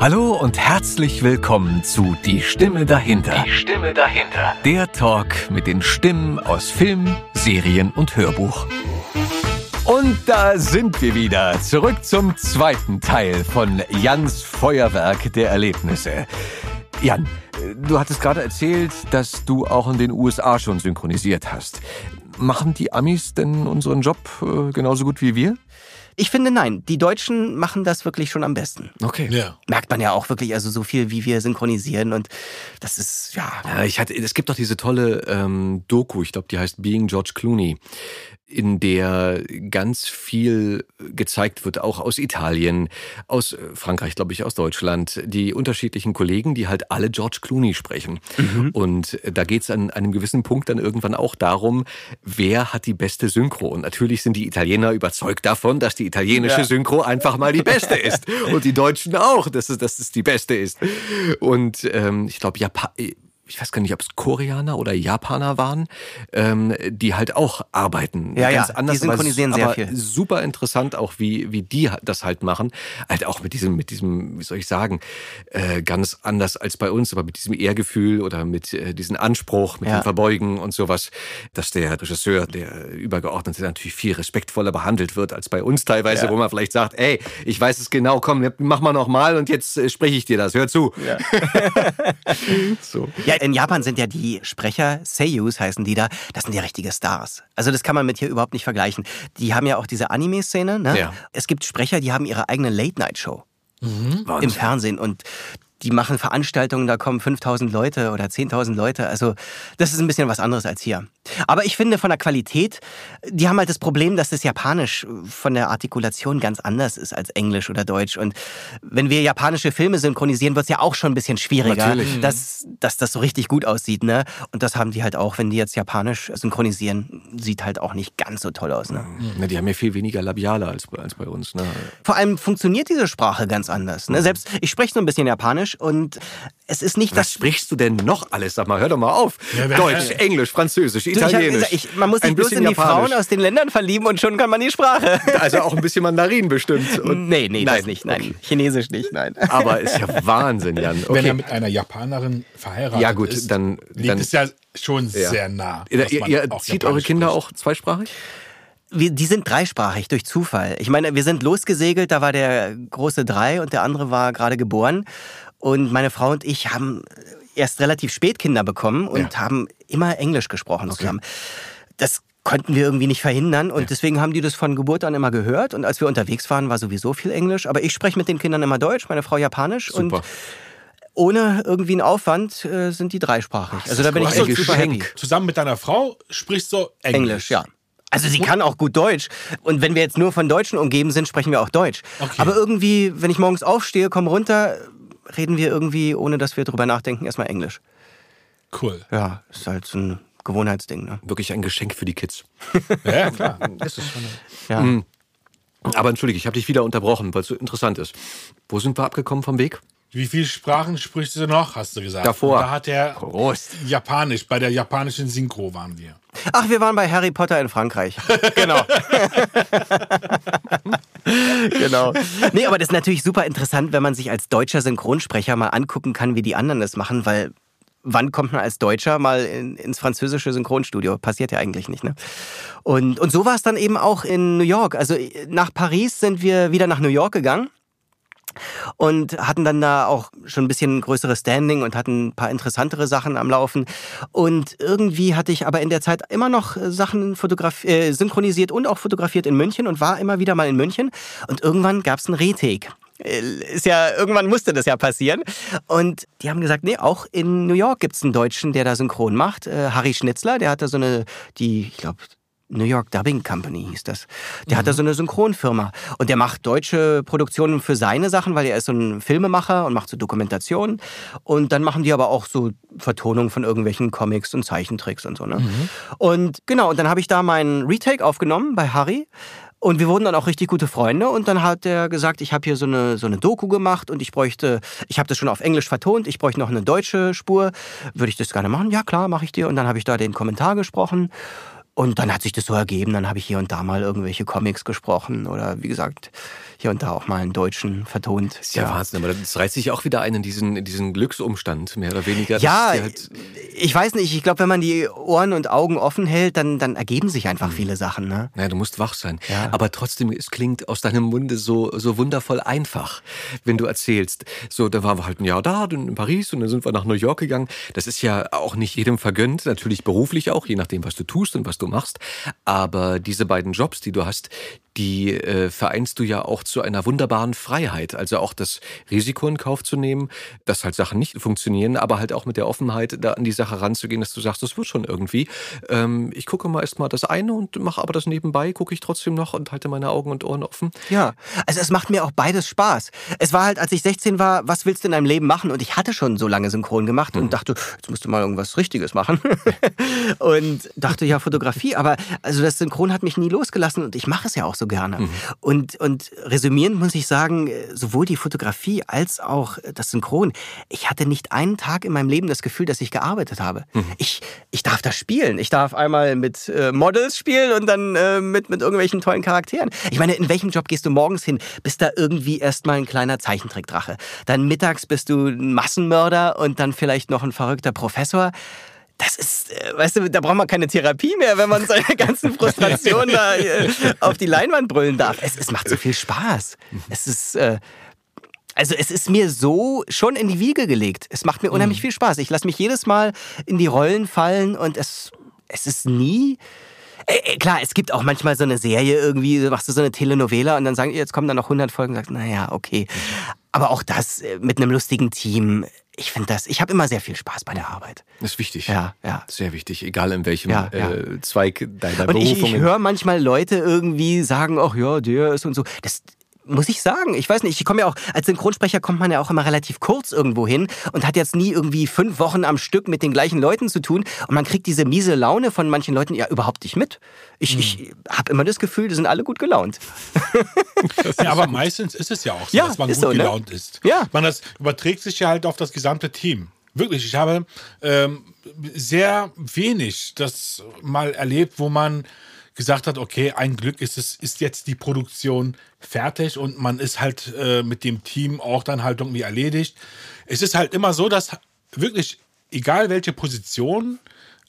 Hallo und herzlich willkommen zu Die Stimme dahinter. Die Stimme dahinter. Der Talk mit den Stimmen aus Film, Serien und Hörbuch. Und da sind wir wieder. Zurück zum zweiten Teil von Jans Feuerwerk der Erlebnisse. Jan, du hattest gerade erzählt, dass du auch in den USA schon synchronisiert hast. Machen die Amis denn unseren Job äh, genauso gut wie wir? Ich finde nein, die Deutschen machen das wirklich schon am besten. Okay. Ja. Merkt man ja auch wirklich, also so viel wie wir synchronisieren und das ist ja. Ja, ich hatte, es gibt doch diese tolle ähm, Doku, ich glaube, die heißt Being George Clooney, in der ganz viel gezeigt wird, auch aus Italien, aus Frankreich, glaube ich, aus Deutschland, die unterschiedlichen Kollegen, die halt alle George Clooney sprechen. Und da geht es an einem gewissen Punkt dann irgendwann auch darum, wer hat die beste Synchro. Und natürlich sind die Italiener überzeugt davon, dass die italienische Ja. Synchro einfach mal die beste ist. Und die Deutschen auch, dass es, dass es die beste ist. Und ähm, ich glaube, Japan ich weiß gar nicht, ob es Koreaner oder Japaner waren, ähm, die halt auch arbeiten. Ja, ganz ja, anders, die synchronisieren aber, sehr aber viel. super interessant auch, wie, wie die das halt machen. Halt auch mit diesem, mit diesem, wie soll ich sagen, äh, ganz anders als bei uns, aber mit diesem Ehrgefühl oder mit äh, diesem Anspruch, mit Ja. dem Verbeugen und sowas, dass der Regisseur, der Übergeordnete natürlich viel respektvoller behandelt wird als bei uns teilweise, Ja. wo man vielleicht sagt, ey, ich weiß es genau, komm, mach mal noch mal und jetzt äh, spreche ich dir das, hör zu. so. Ja, in Japan sind ja die Sprecher, Seiyus heißen die da, das sind ja richtige Stars. Also das kann man mit hier überhaupt nicht vergleichen. Die haben ja auch diese Anime-Szene. Ne? Ja. Es gibt Sprecher, die haben ihre eigene Late-Night-Show im Wahnsinn. Fernsehen und die machen Veranstaltungen, da kommen 5000 Leute oder 10.000 Leute. Also das ist ein bisschen was anderes als hier. Aber ich finde von der Qualität, die haben halt das Problem, dass das Japanisch von der Artikulation ganz anders ist als Englisch oder Deutsch. Und wenn wir japanische Filme synchronisieren, wird es ja auch schon ein bisschen schwieriger, Natürlich. dass, dass das so richtig gut aussieht. Ne? Und das haben die halt auch, wenn die jetzt Japanisch synchronisieren, sieht halt auch nicht ganz so toll aus. Ne? Ne, die haben ja viel weniger Labiale als, als bei uns. Ne? Vor allem funktioniert diese Sprache ganz anders. Ne? Selbst ich spreche so ein bisschen Japanisch und es ist nicht Was das. sprichst du denn noch alles? Sag mal, hör doch mal auf. Ja, Deutsch, Englisch, Französisch, Du, ich Italienisch. gesagt, ich, man muss sich ein bloß bisschen in die Japanisch. Frauen aus den Ländern verlieben und schon kann man die Sprache. Also auch ein bisschen Mandarin bestimmt. Und nee, nee, Nein, das nicht. Nein, okay. Chinesisch nicht, nein. Aber ist ja Wahnsinn, Jan. Wenn er Okay. mit einer Japanerin verheiratet Ja, gut, ist, dann- liegt dann- es ja schon Ja. sehr nah. Ihr, ihr, zieht eure Japanisch Kinder spricht. auch zweisprachig? Wir, die sind dreisprachig durch Zufall. Ich meine, wir sind losgesegelt, da war der große drei und der andere war gerade geboren. Und meine Frau und ich haben erst relativ spät Kinder bekommen und haben immer Englisch gesprochen zusammen. Das konnten wir irgendwie nicht verhindern und deswegen haben die das von Geburt an immer gehört und als wir unterwegs waren, war sowieso viel Englisch, aber ich spreche mit den Kindern immer Deutsch, meine Frau Japanisch und Super. ohne irgendwie einen Aufwand äh, sind die dreisprachig. Also da bin ich Ach, so, echt super Geschenk. happy. Zusammen mit deiner Frau sprichst du Englisch. Englisch, ja. Also sie kann auch gut Deutsch. Und wenn wir jetzt nur von Deutschen umgeben sind, sprechen wir auch Deutsch. Okay. Aber irgendwie, wenn ich morgens aufstehe, komme runter, reden wir irgendwie, ohne dass wir drüber nachdenken, erstmal Englisch. Cool. Ja, ist halt so ein Gewohnheitsding. Ne? Wirklich ein Geschenk für die Kids. Ja, klar. Ist schon. Ja. Aber entschuldige, ich habe dich wieder unterbrochen, weil es so interessant ist. Wo sind wir abgekommen vom Weg? Wie viele Sprachen sprichst du noch, hast du gesagt? Davor. Und da hat er Prost. Japanisch, bei der japanischen Synchro waren wir. Ach, wir waren bei Harry Potter in Frankreich. Genau. genau. Nee, aber das ist natürlich super interessant, wenn man sich als deutscher Synchronsprecher mal angucken kann, wie die anderen das machen, weil wann kommt man als Deutscher mal in, ins französische Synchronstudio? Passiert ja eigentlich nicht, ne? Und, und so war es dann eben auch in New York. Also nach Paris sind wir wieder nach New York gegangen und hatten dann da auch schon ein bisschen größeres Standing und hatten ein paar interessantere Sachen am Laufen. Und irgendwie hatte ich aber in der Zeit immer noch Sachen äh, synchronisiert und auch fotografiert in München und war immer wieder mal in München. Und irgendwann gab es einen Retake. Äh, Ist ja, irgendwann musste das ja passieren. Und die haben gesagt, nee, auch in New York gibt's einen Deutschen, der da synchron macht. Äh, Harry Schnitzler, der hat da so eine, die, ich glaube, New York Dubbing Company hieß das. Der hat da so eine Synchronfirma. Und der macht deutsche Produktionen für seine Sachen, weil er ist so ein Filmemacher und macht so Dokumentationen. Und dann machen die aber auch so Vertonungen von irgendwelchen Comics und Zeichentricks und so. Ne? Und genau, und dann habe ich da meinen Retake aufgenommen bei Harry. Und wir wurden dann auch richtig gute Freunde. Und dann hat er gesagt, ich habe hier so eine, so eine Doku gemacht und ich bräuchte, ich habe das schon auf Englisch vertont, ich bräuchte noch eine deutsche Spur. Würde ich das gerne machen? Ja, klar, mache ich dir. Und dann habe ich da den Kommentar gesprochen. Und dann hat sich das so ergeben, dann habe ich hier und da mal irgendwelche Comics gesprochen oder wie gesagt, hier und da auch mal einen Deutschen vertont. Das ist ja, ja. Wahnsinn, aber das reißt sich auch wieder ein in diesen, in diesen Glücksumstand, mehr oder weniger. Ja, halt ich weiß nicht, ich glaube, wenn man die Ohren und Augen offen hält, dann, dann ergeben sich einfach mhm. viele Sachen. Ne? Ja, du musst wach sein. Ja. Aber trotzdem, es klingt aus deinem Munde so, so wundervoll einfach, wenn du erzählst. So, da waren wir halt ein Jahr da, in Paris und dann sind wir nach New York gegangen. Das ist ja auch nicht jedem vergönnt, natürlich beruflich auch, je nachdem, was du tust und was du machst. Aber diese beiden Jobs, die du hast, die äh, vereinst du ja auch zu einer wunderbaren Freiheit. Also auch das Risiko in Kauf zu nehmen, dass halt Sachen nicht funktionieren, aber halt auch mit der Offenheit da an die Sache ranzugehen, dass du sagst, das wird schon irgendwie. Ähm, ich gucke mal erstmal das eine und mache aber das nebenbei, gucke ich trotzdem noch und halte meine Augen und Ohren offen. Ja, also es macht mir auch beides Spaß. Es war halt, als ich 16 war, was willst du in deinem Leben machen? Und ich hatte schon so lange Synchron gemacht mhm. und dachte, jetzt musst du mal irgendwas Richtiges machen. und dachte, ja, Fotografie, aber also das Synchron hat mich nie losgelassen und ich mache es ja auch so gerne. Mhm. Und, und resümierend muss ich sagen, sowohl die Fotografie als auch das Synchron, ich hatte nicht einen Tag in meinem Leben das Gefühl, dass ich gearbeitet habe. Mhm. Ich, ich darf das spielen. Ich darf einmal mit äh, Models spielen und dann äh, mit, mit irgendwelchen tollen Charakteren. Ich meine, in welchem Job gehst du morgens hin? Bist da irgendwie erstmal ein kleiner Zeichentrickdrache. Dann mittags bist du ein Massenmörder und dann vielleicht noch ein verrückter Professor das ist, äh, weißt du, da braucht man keine Therapie mehr, wenn man seine ganzen Frustrationen da äh, auf die Leinwand brüllen darf. Es, es macht so viel Spaß. Es ist, äh, also es ist mir so schon in die Wiege gelegt. Es macht mir unheimlich mhm. viel Spaß. Ich lasse mich jedes Mal in die Rollen fallen und es, es ist nie. Äh, klar, es gibt auch manchmal so eine Serie irgendwie, machst du so eine Telenovela und dann sagen, jetzt kommen da noch 100 Folgen und sagst, naja, okay. Aber auch das mit einem lustigen Team, ich finde das, ich habe immer sehr viel Spaß bei der Arbeit. Das ist wichtig. Ja, ja. Sehr wichtig, egal in welchem ja, ja. Äh, Zweig deiner und Berufung. Ich, ich höre manchmal Leute irgendwie sagen, ach ja, der ist und so. Das, muss ich sagen. Ich weiß nicht, ich komme ja auch, als Synchronsprecher kommt man ja auch immer relativ kurz irgendwo hin und hat jetzt nie irgendwie fünf Wochen am Stück mit den gleichen Leuten zu tun. Und man kriegt diese miese Laune von manchen Leuten ja überhaupt nicht mit. Ich, hm. ich habe immer das Gefühl, die sind alle gut gelaunt. ja, aber meistens ist es ja auch so, ja, dass man gut so, ne? gelaunt ist. Ja. Man, das überträgt sich ja halt auf das gesamte Team. Wirklich, ich habe ähm, sehr wenig das mal erlebt, wo man gesagt hat, okay, ein Glück ist es, ist jetzt die Produktion fertig und man ist halt äh, mit dem Team auch dann halt irgendwie erledigt. Es ist halt immer so, dass wirklich, egal welche Position,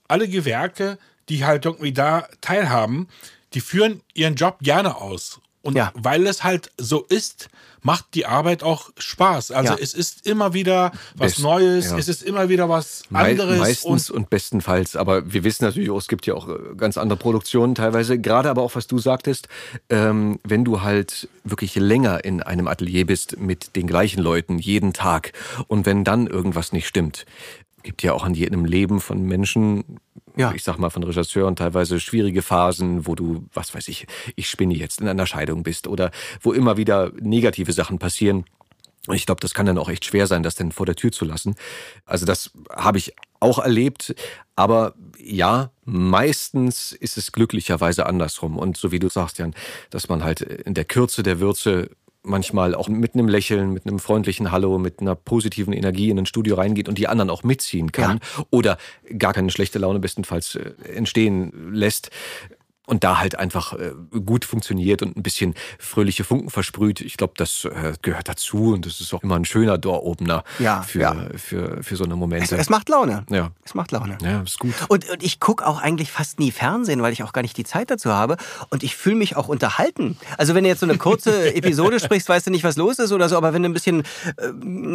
alle Gewerke, die halt irgendwie da teilhaben, die führen ihren Job gerne aus. Und ja. weil es halt so ist, macht die Arbeit auch Spaß. Also ja. es ist immer wieder was Best, Neues, ja. es ist immer wieder was anderes. Me meistens und, und, bestenfalls, aber wir wissen natürlich auch, es gibt ja auch äh, ganz andere Produktionen teilweise, gerade aber auch, was du sagtest, ähm, wenn du halt wirklich länger in einem Atelier bist mit den gleichen Leuten jeden Tag und wenn dann irgendwas nicht stimmt, gibt ja auch an jedem Leben von Menschen, ja. ich sag mal von Regisseuren, teilweise schwierige Phasen, wo du, was weiß ich, ich spinne jetzt in einer Scheidung bist oder wo immer wieder negative Sachen passieren. Und ich glaube, das kann dann auch echt schwer sein, das dann vor der Tür zu lassen. Also das habe ich auch erlebt. Aber ja, meistens ist es glücklicherweise andersrum. Und so wie du sagst, Jan, dass man halt in der Kürze der Würze manchmal auch mit einem Lächeln, mit einem freundlichen Hallo, mit einer positiven Energie in ein Studio reingeht und die anderen auch mitziehen kann ja. oder gar keine schlechte Laune bestenfalls äh, entstehen lässt und da halt einfach äh, gut funktioniert und ein bisschen fröhliche Funken versprüht. Ich glaube, das äh, gehört dazu und das ist auch immer ein schöner Door-Opener ja, für, ja. Für, für so eine Momente. Es, es, macht Laune. Ja. Es macht Laune. Ja, ist gut. Und, und ich gucke auch eigentlich fast nie Fernsehen, weil ich auch gar nicht die Zeit dazu habe. Und ich fühle mich auch unterhalten. Also wenn du jetzt so eine kurze Episode sprichst, weißt du nicht, was los ist oder so, aber wenn du ein bisschen äh,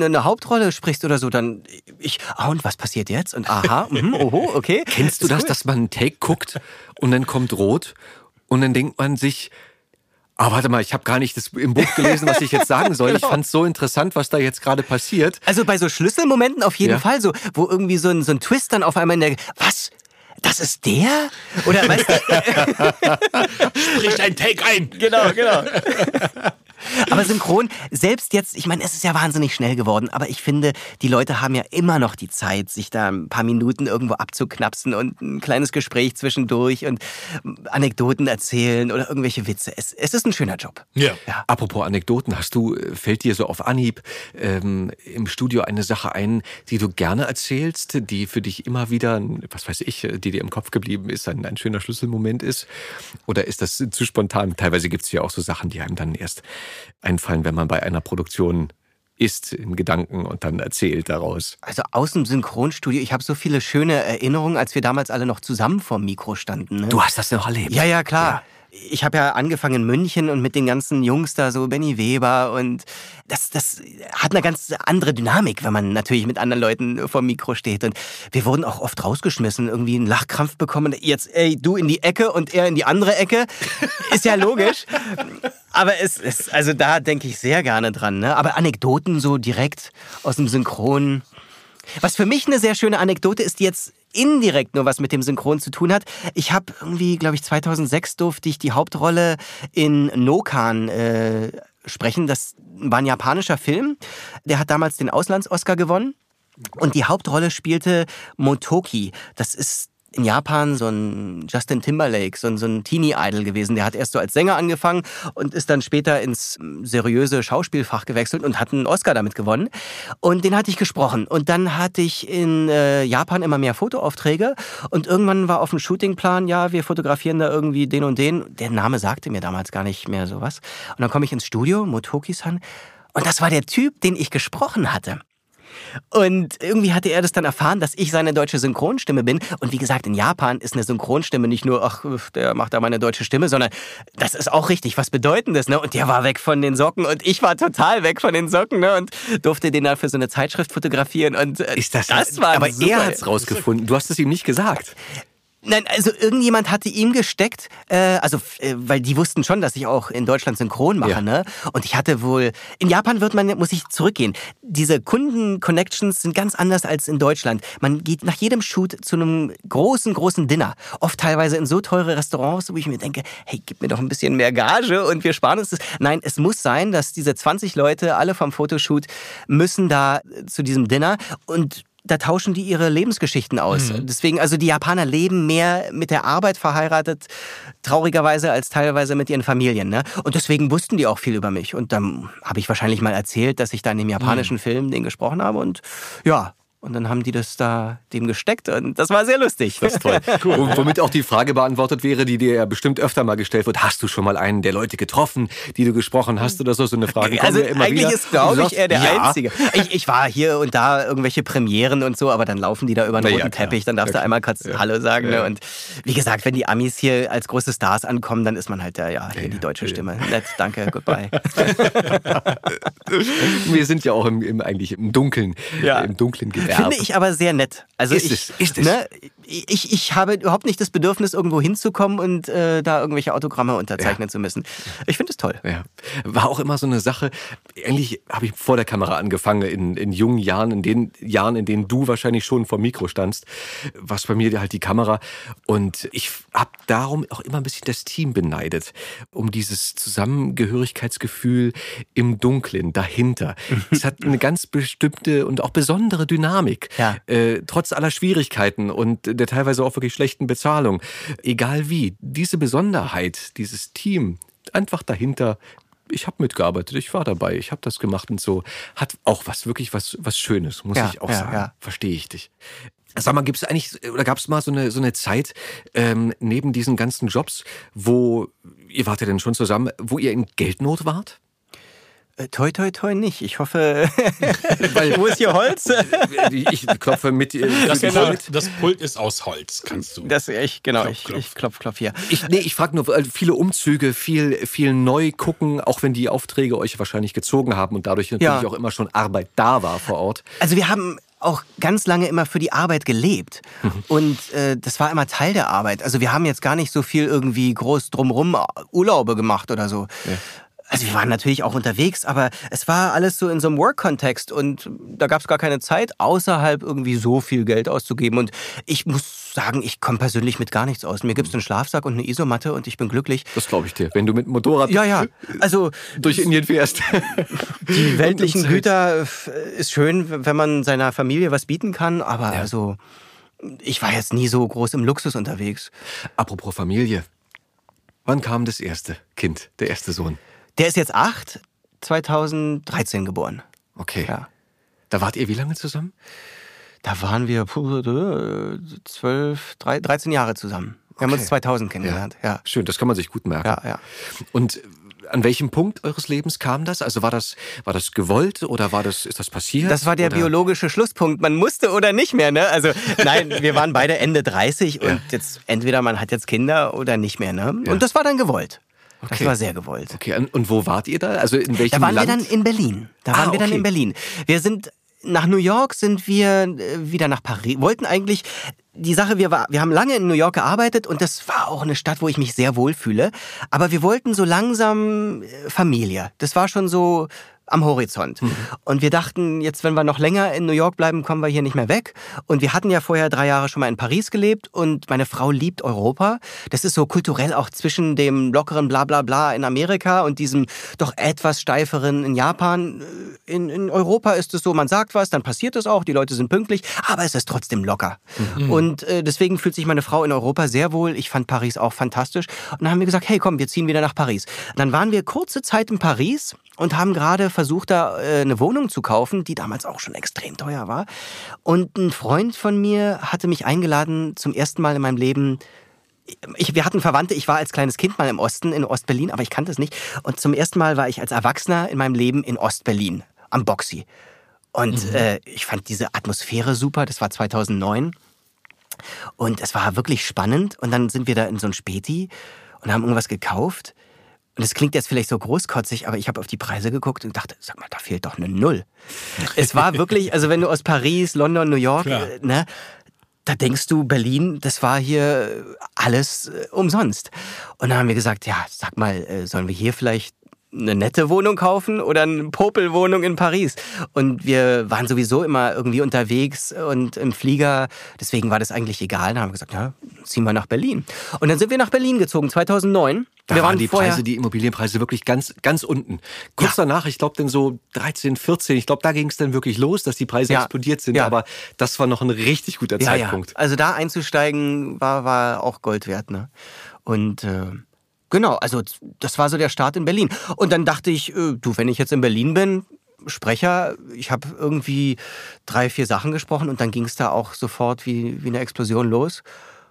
eine Hauptrolle sprichst oder so, dann ich, ah, und was passiert jetzt? Und aha, mh, oho, okay. Kennst du das, cool. dass man einen Take guckt und dann kommt rot und dann denkt man sich, Ah, warte mal, ich habe gar nicht das im Buch gelesen, was ich jetzt sagen soll. genau. Ich fand es so interessant, was da jetzt gerade passiert. Also bei so Schlüsselmomenten auf jeden ja. Fall, so, wo irgendwie so ein, so ein Twist dann auf einmal in der. Was? Das ist der? Oder weißt du? Spricht ein Take ein. Genau, genau. Aber synchron, selbst jetzt, ich meine, es ist ja wahnsinnig schnell geworden, aber ich finde, die Leute haben ja immer noch die Zeit, sich da ein paar Minuten irgendwo abzuknapsen und ein kleines Gespräch zwischendurch und Anekdoten erzählen oder irgendwelche Witze. Es, es ist ein schöner Job. Ja. ja. Apropos Anekdoten, hast du, fällt dir so auf Anhieb ähm, im Studio eine Sache ein, die du gerne erzählst, die für dich immer wieder, was weiß ich, die dir im Kopf geblieben ist, ein, ein schöner Schlüsselmoment ist? Oder ist das zu spontan? Teilweise gibt es ja auch so Sachen, die einem dann erst einfallen, wenn man bei einer Produktion ist in Gedanken und dann erzählt daraus. Also aus dem Synchronstudio, ich habe so viele schöne Erinnerungen, als wir damals alle noch zusammen vorm Mikro standen. Ne? Du hast das noch erlebt? Ja, ja, klar. Ja ich habe ja angefangen in München und mit den ganzen Jungs da, so Benny Weber und das, hat eine ganz andere Dynamik, wenn man natürlich mit anderen Leuten vor dem Mikro steht. Und wir wurden auch oft rausgeschmissen, irgendwie einen Lachkrampf bekommen. Jetzt, ey, du in die Ecke und er in die andere Ecke. Ist ja logisch. Aber es ist, also da denke ich sehr gerne dran. Ne? Aber Anekdoten so direkt aus dem Synchron. Was für mich eine sehr schöne Anekdote ist, die jetzt indirekt nur was mit dem Synchron zu tun hat. Ich habe irgendwie, glaube ich, 2006 durfte ich die Hauptrolle in Nokan äh, sprechen. Das war ein japanischer Film. Der hat damals den Auslands-Oscar gewonnen. Und die Hauptrolle spielte Motoki. Das ist in Japan so ein Justin Timberlake, so ein, so ein Teenie-Idol gewesen. Der hat erst so als Sänger angefangen und ist dann später ins seriöse Schauspielfach gewechselt und hat einen Oscar damit gewonnen. Und den hatte ich gesprochen. Und dann hatte ich in äh, Japan immer mehr Fotoaufträge und irgendwann war auf dem Shootingplan, ja, wir fotografieren da irgendwie den und den. Der Name sagte mir damals gar nicht mehr sowas. Und dann komme ich ins Studio, Motoki-san, und das war der Typ, den ich gesprochen hatte. Und irgendwie hatte er das dann erfahren, dass ich seine deutsche Synchronstimme bin. Und wie gesagt, in Japan ist eine Synchronstimme nicht nur, ach, der macht da meine deutsche Stimme, sondern das ist auch richtig was Bedeutendes. Ne? Und der war weg von den Socken und ich war total weg von den Socken ne? und durfte den dann für so eine Zeitschrift fotografieren. Und äh, ist das, das war Aber super. er hat es rausgefunden. Du hast es ihm nicht gesagt. Nein, also irgendjemand hatte ihm gesteckt, äh, also äh, weil die wussten schon, dass ich auch in Deutschland synchron mache, ja. ne? Und ich hatte wohl in Japan wird man muss ich zurückgehen. Diese Kunden-Connections sind ganz anders als in Deutschland. Man geht nach jedem Shoot zu einem großen, großen Dinner, oft teilweise in so teure Restaurants, wo ich mir denke, hey, gib mir doch ein bisschen mehr Gage und wir sparen uns das. Nein, es muss sein, dass diese 20 Leute alle vom Fotoshoot müssen da zu diesem Dinner und da tauschen die ihre Lebensgeschichten aus. Mhm. Deswegen, also die Japaner leben mehr mit der Arbeit verheiratet, traurigerweise, als teilweise mit ihren Familien. Ne? Und deswegen wussten die auch viel über mich. Und dann habe ich wahrscheinlich mal erzählt, dass ich da in dem japanischen mhm. Film den gesprochen habe. Und ja, und dann haben die das da dem gesteckt und das war sehr lustig. Das ist toll. cool. womit auch die Frage beantwortet wäre, die dir ja bestimmt öfter mal gestellt wird. Hast du schon mal einen der Leute getroffen, die du gesprochen hast oder so? So eine Frage also ja immer eigentlich wieder. ist, glaube ich, er der ja. Einzige. Ich, ich, war hier und da irgendwelche Premieren und so, aber dann laufen die da über den roten ja, Teppich, dann darfst du einmal kurz Hallo sagen. Ne? Und wie gesagt, wenn die Amis hier als große Stars ankommen, dann ist man halt der, ja, hier die deutsche Stimme. Nett, danke, goodbye. Wir sind ja auch im, im eigentlich im Dunkeln, im dunklen Gewerbe. Finde ich aber sehr nett. Also ist ich, es, ist es. Ne, ich, ich habe überhaupt nicht das Bedürfnis, irgendwo hinzukommen und äh, da irgendwelche Autogramme unterzeichnen ja. zu müssen. Ich finde es toll. Ja. War auch immer so eine Sache, eigentlich habe ich vor der Kamera angefangen, in, in jungen Jahren, in den Jahren, in denen du wahrscheinlich schon vor Mikro standst, was bei mir halt die Kamera. Und ich habe darum auch immer ein bisschen das Team beneidet, um dieses Zusammengehörigkeitsgefühl im Dunklen, dahinter. es hat eine ganz bestimmte und auch besondere Dynamik. Ja. Äh, trotz aller Schwierigkeiten und der teilweise auch wirklich schlechten Bezahlung. Egal wie, diese Besonderheit, dieses Team, einfach dahinter, ich habe mitgearbeitet, ich war dabei, ich habe das gemacht und so, hat auch was, wirklich was, was Schönes, muss ja, ich auch ja, sagen. Ja. Verstehe ich dich. Sag mal, gibt es eigentlich oder gab es mal so eine so eine Zeit ähm, neben diesen ganzen Jobs, wo ihr wart ja denn schon zusammen, wo ihr in Geldnot wart? Äh, toi, toi, toi nicht. Ich hoffe, Weil, wo ist hier Holz? ich klopfe mit. Äh, das, genau, das Pult ist aus Holz, kannst du. Das ich genau. Klopf, klopf. Ich, ich klopf, klopf hier. Ich, nee, ich frage nur viele Umzüge, viel, viel neu gucken, auch wenn die Aufträge euch wahrscheinlich gezogen haben und dadurch natürlich ja. auch immer schon Arbeit da war vor Ort. Also wir haben auch ganz lange immer für die Arbeit gelebt. Mhm. Und äh, das war immer Teil der Arbeit. Also wir haben jetzt gar nicht so viel irgendwie groß drumrum Urlaube gemacht oder so. Ja. Also wir waren natürlich auch unterwegs, aber es war alles so in so einem Work-Kontext und da gab es gar keine Zeit, außerhalb irgendwie so viel Geld auszugeben. Und ich muss sagen, ich komme persönlich mit gar nichts aus. Mir gibt es einen Schlafsack und eine Isomatte und ich bin glücklich. Das glaube ich dir, wenn du mit Motorrad ja, ja. Also, durch Indien fährst. Die weltlichen Güter ist schön, wenn man seiner Familie was bieten kann, aber ja. also ich war jetzt nie so groß im Luxus unterwegs. Apropos Familie. Wann kam das erste Kind, der erste Sohn? Der ist jetzt acht, 2013 geboren. Okay. Ja. Da wart ihr wie lange zusammen? Da waren wir zwölf, 13 Jahre zusammen. Wir okay. haben uns 2000 kennengelernt. Ja. ja. Schön, das kann man sich gut merken. Ja, ja. Und an welchem Punkt eures Lebens kam das? Also war das, war das gewollt oder war das, ist das passiert? Das war der oder? biologische Schlusspunkt. Man musste oder nicht mehr, ne? Also, nein, wir waren beide Ende 30 und jetzt entweder man hat jetzt Kinder oder nicht mehr, ne? Und das war dann gewollt. Okay. Das war sehr gewollt. Okay, und wo wart ihr da? Also in welchem Da waren Land? wir dann in Berlin. Da ah, waren wir dann in Berlin. Wir sind nach New York sind wir äh, wieder nach Paris. Wollten eigentlich die Sache, wir, war, wir haben lange in New York gearbeitet und das war auch eine Stadt, wo ich mich sehr wohl fühle. Aber wir wollten so langsam äh, Familie. Das war schon so am Horizont. Mhm. Und wir dachten, jetzt, wenn wir noch länger in New York bleiben, kommen wir hier nicht mehr weg. Und wir hatten ja vorher drei Jahre schon mal in Paris gelebt und meine Frau liebt Europa. Das ist so kulturell auch zwischen dem lockeren Blablabla Bla Bla in Amerika und diesem doch etwas steiferen in Japan. In, in Europa ist es so, man sagt was, dann passiert es auch, die Leute sind pünktlich, aber es ist trotzdem locker. Mhm. Und äh, deswegen fühlt sich meine Frau in Europa sehr wohl. Ich fand Paris auch fantastisch. Und dann haben wir gesagt, hey komm, wir ziehen wieder nach Paris. Dann waren wir kurze Zeit in Paris und haben gerade versucht, da äh, eine Wohnung zu kaufen, die damals auch schon extrem teuer war. Und ein Freund von mir hatte mich eingeladen zum ersten Mal in meinem Leben. Ich, wir hatten Verwandte, ich war als kleines Kind mal im Osten, in Ostberlin, aber ich kannte es nicht. Und zum ersten Mal war ich als Erwachsener in meinem Leben in Ostberlin, am Boxy. Und mhm. äh, ich fand diese Atmosphäre super, das war 2009. Und es war wirklich spannend. Und dann sind wir da in so ein Späti und haben irgendwas gekauft. Und das klingt jetzt vielleicht so großkotzig, aber ich habe auf die Preise geguckt und dachte, sag mal, da fehlt doch eine Null. es war wirklich, also wenn du aus Paris, London, New York, Klar. Äh, ne, da denkst du, Berlin, das war hier alles äh, umsonst. Und dann haben wir gesagt, ja, sag mal, äh, sollen wir hier vielleicht eine nette Wohnung kaufen oder eine Popelwohnung in Paris. Und wir waren sowieso immer irgendwie unterwegs und im Flieger. Deswegen war das eigentlich egal. Dann haben wir gesagt, ja, ziehen wir nach Berlin. Und dann sind wir nach Berlin gezogen, 2009. Da wir waren die Preise, die Immobilienpreise wirklich ganz, ganz unten. Kurz ja. danach, ich glaube dann so 13, 14, ich glaube, da ging es dann wirklich los, dass die Preise ja. explodiert sind. Ja. Aber das war noch ein richtig guter Zeitpunkt. Also da einzusteigen war, war auch Gold wert. Ne? Und äh, Genau, also das war so der Start in Berlin. Und dann dachte ich, äh, du, wenn ich jetzt in Berlin bin, Sprecher, ich habe irgendwie drei, vier Sachen gesprochen und dann ging es da auch sofort wie, wie eine Explosion los.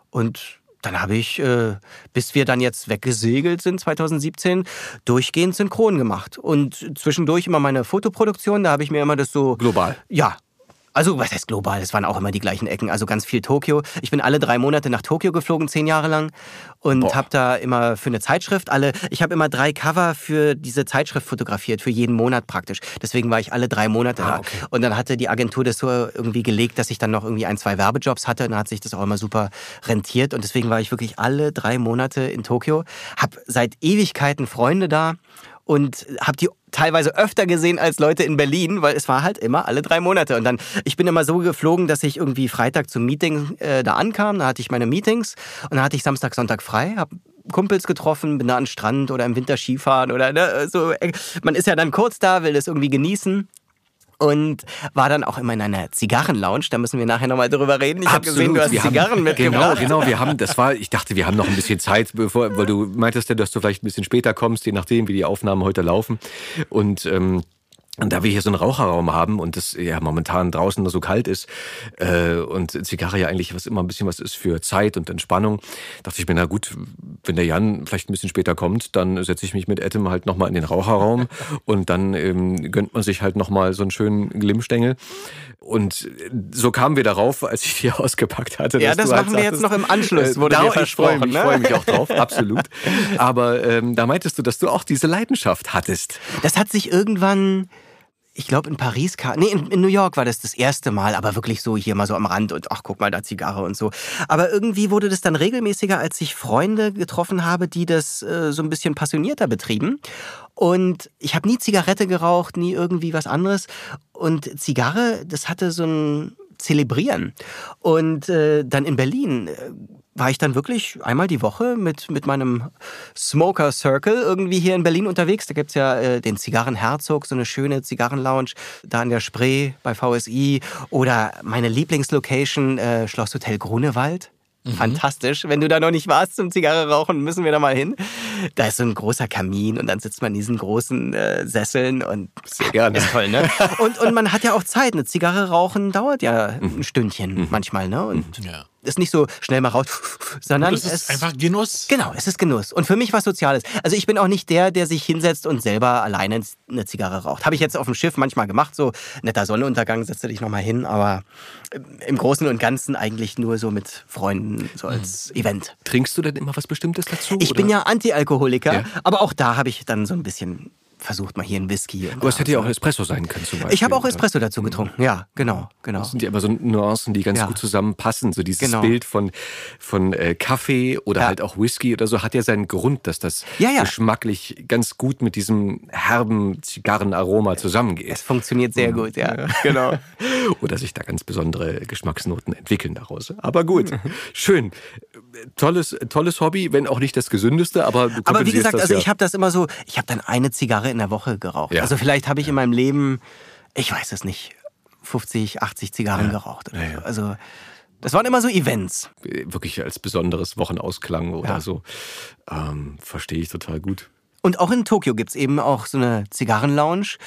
Und dann habe ich, äh, bis wir dann jetzt weggesegelt sind, 2017, durchgehend synchron gemacht. Und zwischendurch immer meine Fotoproduktion, da habe ich mir immer das so. Global. Ja, also, was heißt global? Es waren auch immer die gleichen Ecken. Also ganz viel Tokio. Ich bin alle drei Monate nach Tokio geflogen, zehn Jahre lang. Und habe da immer für eine Zeitschrift alle, ich habe immer drei Cover für diese Zeitschrift fotografiert, für jeden Monat praktisch. Deswegen war ich alle drei Monate ah, okay. da. Und dann hatte die Agentur das so irgendwie gelegt, dass ich dann noch irgendwie ein, zwei Werbejobs hatte. Und dann hat sich das auch immer super rentiert. Und deswegen war ich wirklich alle drei Monate in Tokio. Hab seit Ewigkeiten Freunde da und habe die teilweise öfter gesehen als Leute in Berlin, weil es war halt immer alle drei Monate. Und dann, ich bin immer so geflogen, dass ich irgendwie Freitag zum Meeting äh, da ankam, da hatte ich meine Meetings und dann hatte ich Samstag, Sonntag frei, habe Kumpels getroffen, bin da den Strand oder im Winter Skifahren oder ne, so. Man ist ja dann kurz da, will das irgendwie genießen und war dann auch immer in einer Zigarrenlounge. Da müssen wir nachher nochmal drüber reden. Ich habe gesehen, du hast wir Zigarren haben, mitgebracht. Genau, genau. Wir haben, das war, ich dachte, wir haben noch ein bisschen Zeit, bevor, weil du meintest ja, dass du vielleicht ein bisschen später kommst, je nachdem, wie die Aufnahmen heute laufen. Und ähm, und da wir hier so einen Raucherraum haben und es ja momentan draußen nur so kalt ist äh, und Zigarre ja eigentlich was immer ein bisschen was ist für Zeit und Entspannung, dachte ich mir, na gut, wenn der Jan vielleicht ein bisschen später kommt, dann setze ich mich mit Etem halt nochmal in den Raucherraum und dann ähm, gönnt man sich halt nochmal so einen schönen Glimmstängel. Und so kamen wir darauf, als ich die ausgepackt hatte. Ja, das halt machen halt wir jetzt noch im Anschluss, wurde äh, Ich freue mich, ne? freu mich auch drauf, absolut. Aber ähm, da meintest du, dass du auch diese Leidenschaft hattest. Das hat sich irgendwann ich glaube in Paris, nee, in, in, New York war das das erste Mal, aber wirklich so hier mal so am Rand und ach, guck mal, da Zigarre und so. Aber irgendwie wurde das dann regelmäßiger, als ich Freunde getroffen habe, die das äh, so ein bisschen passionierter betrieben. Und ich habe nie Zigarette geraucht, nie irgendwie was anderes. Und Zigarre, das hatte so ein Zelebrieren. Und äh, dann in Berlin äh, war ich dann wirklich einmal die Woche mit, mit meinem Smoker Circle irgendwie hier in Berlin unterwegs. Da gibt es ja äh, den Zigarrenherzog, so eine schöne Zigarrenlounge da in der Spree bei VSI. Oder meine Lieblingslocation, äh, Schlosshotel Grunewald. Mhm. Fantastisch. Wenn du da noch nicht warst zum Zigarre rauchen, müssen wir da mal hin. Da ist so ein großer Kamin und dann sitzt man in diesen großen äh, Sesseln und sehr gerne. Ist toll, ne? und, und man hat ja auch Zeit. Eine Zigarre rauchen dauert ja ein Stündchen mhm. manchmal, ne? Und ja ist nicht so schnell mal raus, sondern es ist einfach Genuss. Genau, es ist Genuss. Und für mich was Soziales. Also ich bin auch nicht der, der sich hinsetzt und selber alleine eine Zigarre raucht. Habe ich jetzt auf dem Schiff manchmal gemacht, so netter Sonnenuntergang, setze dich nochmal hin, aber im Großen und Ganzen eigentlich nur so mit Freunden, so als mhm. Event. Trinkst du denn immer was Bestimmtes dazu? Ich oder? bin ja Anti-Alkoholiker, ja. aber auch da habe ich dann so ein bisschen versucht mal hier ein Whisky. Aber es hätte ja auch Espresso sein können zum Beispiel. Ich habe auch Espresso dazu getrunken, ja, genau, genau. Das sind ja immer so Nuancen, die ganz ja. gut zusammenpassen. So dieses genau. Bild von, von äh, Kaffee oder ja. halt auch Whisky oder so hat ja seinen Grund, dass das ja, geschmacklich ganz gut mit diesem herben Zigarrenaroma zusammengeht. Es funktioniert sehr mhm. gut, ja, genau. oder sich da ganz besondere Geschmacksnoten entwickeln daraus. Aber gut, schön. Tolles, tolles Hobby, wenn auch nicht das gesündeste, aber du Aber wie gesagt, also ich habe das immer so, ich habe dann eine Zigarre in der Woche geraucht. Ja. Also vielleicht habe ich in meinem Leben, ich weiß es nicht, 50, 80 Zigarren ja. geraucht. Oder so. Also das waren immer so Events. Wirklich als besonderes Wochenausklang oder ja. so. Ähm, Verstehe ich total gut. Und auch in Tokio gibt es eben auch so eine Zigarrenlounge.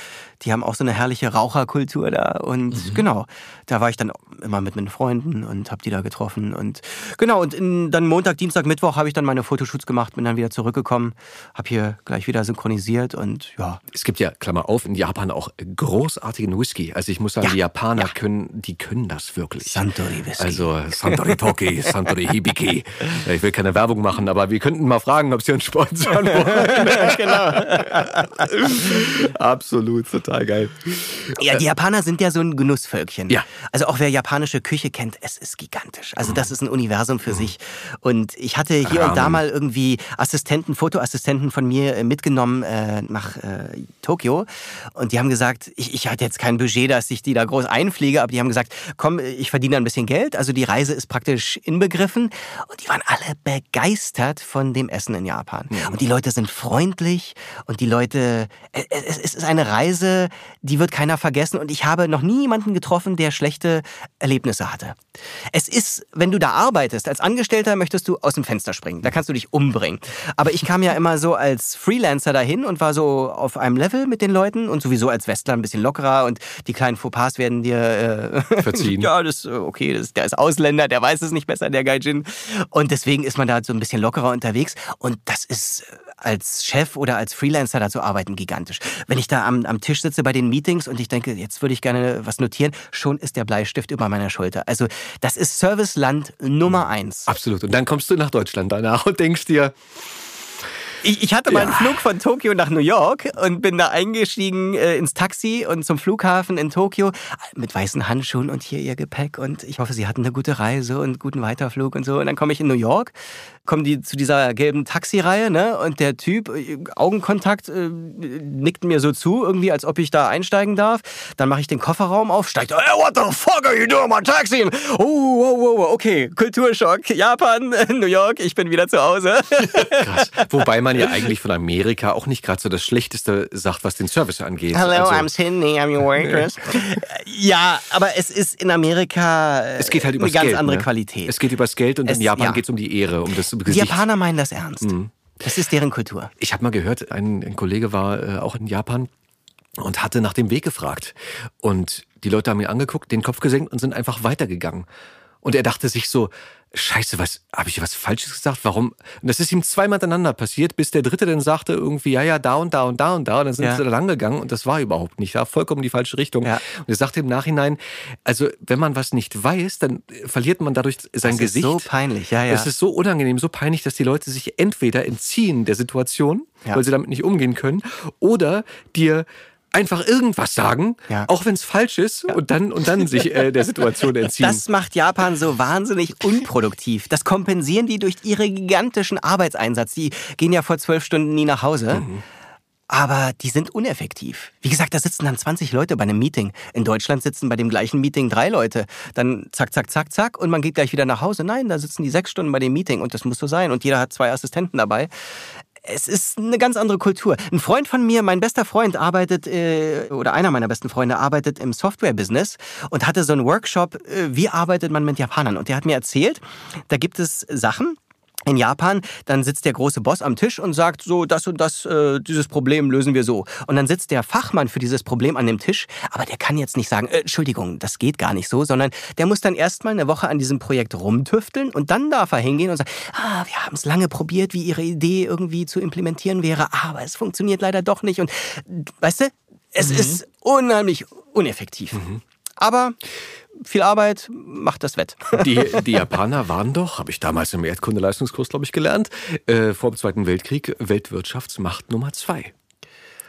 Die haben auch so eine herrliche Raucherkultur da. Und mhm. genau, da war ich dann immer mit meinen Freunden und habe die da getroffen. Und genau, und in, dann Montag, Dienstag, Mittwoch habe ich dann meine Fotoshoots gemacht, bin dann wieder zurückgekommen, habe hier gleich wieder synchronisiert und ja. Es gibt ja, Klammer auf, in Japan auch großartigen Whisky. Also ich muss sagen, ja, die Japaner ja. können, die können das wirklich. Santori Whisky. Also Santori Toki, Santori Hibiki. Ich will keine Werbung machen, aber wir könnten mal fragen, ob sie uns sponsern wollen. genau. Absolut, total geil. Ja, die Japaner sind ja so ein Genussvölkchen. Ja. Also auch wer japanische Küche kennt, es ist gigantisch. Also das ist ein Universum für mhm. sich. Und ich hatte hier Ramen. und da mal irgendwie Assistenten, Fotoassistenten von mir äh, mitgenommen äh, nach äh, Tokio. Und die haben gesagt, ich, ich hatte jetzt kein Budget, dass ich die da groß einfliege, aber die haben gesagt, komm, ich verdiene ein bisschen Geld. Also die Reise ist praktisch inbegriffen. Und die waren alle begeistert von dem Essen in Japan. Mhm. Und die Leute sind freundlich freundlich und die Leute, äh, äh, es ist eine Reise, die wird keiner vergessen und ich habe noch nie jemanden getroffen, der schlechte Erlebnisse hatte. Es ist, wenn du da arbeitest, als Angestellter möchtest du aus dem Fenster springen, da kannst du dich umbringen. Aber ich kam ja immer so als Freelancer dahin und war so auf einem Level mit den Leuten und sowieso als Westler ein bisschen lockerer und die kleinen Fauxpas werden dir äh, verziehen. ja, das okay, das, der ist Ausländer, der weiß es nicht besser, der Gaijin. Und deswegen ist man da so ein bisschen lockerer unterwegs und das ist als Chef oder als Freelancer da zu arbeiten gigantisch. Wenn ich da am, am Tisch sitze bei den Meetings und ich denke, jetzt würde ich gerne was notieren, schon ist der Bleistift über meiner Schulter. Also das ist Serviceland Nummer eins. Absolut. Und dann kommst du nach Deutschland danach und denkst dir, ich, ich hatte mal einen Flug von Tokio nach New York und bin da eingestiegen äh, ins Taxi und zum Flughafen in Tokio mit weißen Handschuhen und hier ihr Gepäck und ich hoffe, sie hatten eine gute Reise und guten Weiterflug und so. Und dann komme ich in New York, kommen die zu dieser gelben Taxireihe, ne? Und der Typ, äh, Augenkontakt, äh, nickt mir so zu, irgendwie, als ob ich da einsteigen darf. Dann mache ich den Kofferraum auf, steigt, hey, what the fuck are you doing my taxi? Oh, oh, oh, oh, okay, Kulturschock, Japan, New York, ich bin wieder zu Hause. Krass. Wobei man ja eigentlich von Amerika auch nicht gerade so das Schlechteste sagt, was den Service angeht. Hello, also, I'm Sydney, I'm your waitress. ja, aber es ist in Amerika es geht halt eine ganz Geld, andere ne? Qualität. Es geht übers Geld und es, in Japan ja. geht es um die Ehre, um das Gesicht. Die Japaner meinen das ernst. Mhm. Das ist deren Kultur. Ich habe mal gehört, ein, ein Kollege war äh, auch in Japan und hatte nach dem Weg gefragt. Und die Leute haben ihn angeguckt, den Kopf gesenkt und sind einfach weitergegangen. Und er dachte sich so, Scheiße, was habe ich was Falsches gesagt? Warum? Und das ist ihm zweimal miteinander passiert, bis der Dritte dann sagte irgendwie, ja, ja, da und da und da und da. Und dann sind ja. sie da lang gegangen und das war überhaupt nicht. Da vollkommen die falsche Richtung. Ja. Und er sagte im Nachhinein, also wenn man was nicht weiß, dann verliert man dadurch sein das Gesicht. Das ist so peinlich, ja, ja. Es ist so unangenehm, so peinlich, dass die Leute sich entweder entziehen der Situation, weil sie damit nicht umgehen können, oder dir einfach irgendwas sagen, ja. auch wenn es falsch ist, ja. und dann und dann sich äh, der Situation entziehen. Das macht Japan so wahnsinnig unproduktiv. Das kompensieren die durch ihre gigantischen Arbeitseinsatz. Die gehen ja vor zwölf Stunden nie nach Hause. Mhm. Aber die sind uneffektiv. Wie gesagt, da sitzen dann 20 Leute bei einem Meeting. In Deutschland sitzen bei dem gleichen Meeting drei Leute. Dann zack, zack, zack, zack und man geht gleich wieder nach Hause. Nein, da sitzen die sechs Stunden bei dem Meeting und das muss so sein. Und jeder hat zwei Assistenten dabei es ist eine ganz andere Kultur. Ein Freund von mir, mein bester Freund, arbeitet, äh, oder einer meiner besten Freunde, arbeitet im Software-Business und hatte so einen Workshop, äh, wie arbeitet man mit Japanern. Und der hat mir erzählt, da gibt es Sachen, in Japan, dann sitzt der große Boss am Tisch und sagt so, das und das, äh, dieses Problem lösen wir so. Und dann sitzt der Fachmann für dieses Problem an dem Tisch, aber der kann jetzt nicht sagen, äh, Entschuldigung, das geht gar nicht so, sondern der muss dann erstmal eine Woche an diesem Projekt rumtüfteln und dann darf er hingehen und sagen, ah, wir haben es lange probiert, wie Ihre Idee irgendwie zu implementieren wäre, aber es funktioniert leider doch nicht. Und weißt du, es mhm. ist unheimlich uneffektiv. Mhm. Aber viel Arbeit macht das wett. Die, die Japaner waren doch, habe ich damals im Erdkundeleistungskurs, glaube ich, gelernt, äh, vor dem Zweiten Weltkrieg Weltwirtschaftsmacht Nummer zwei.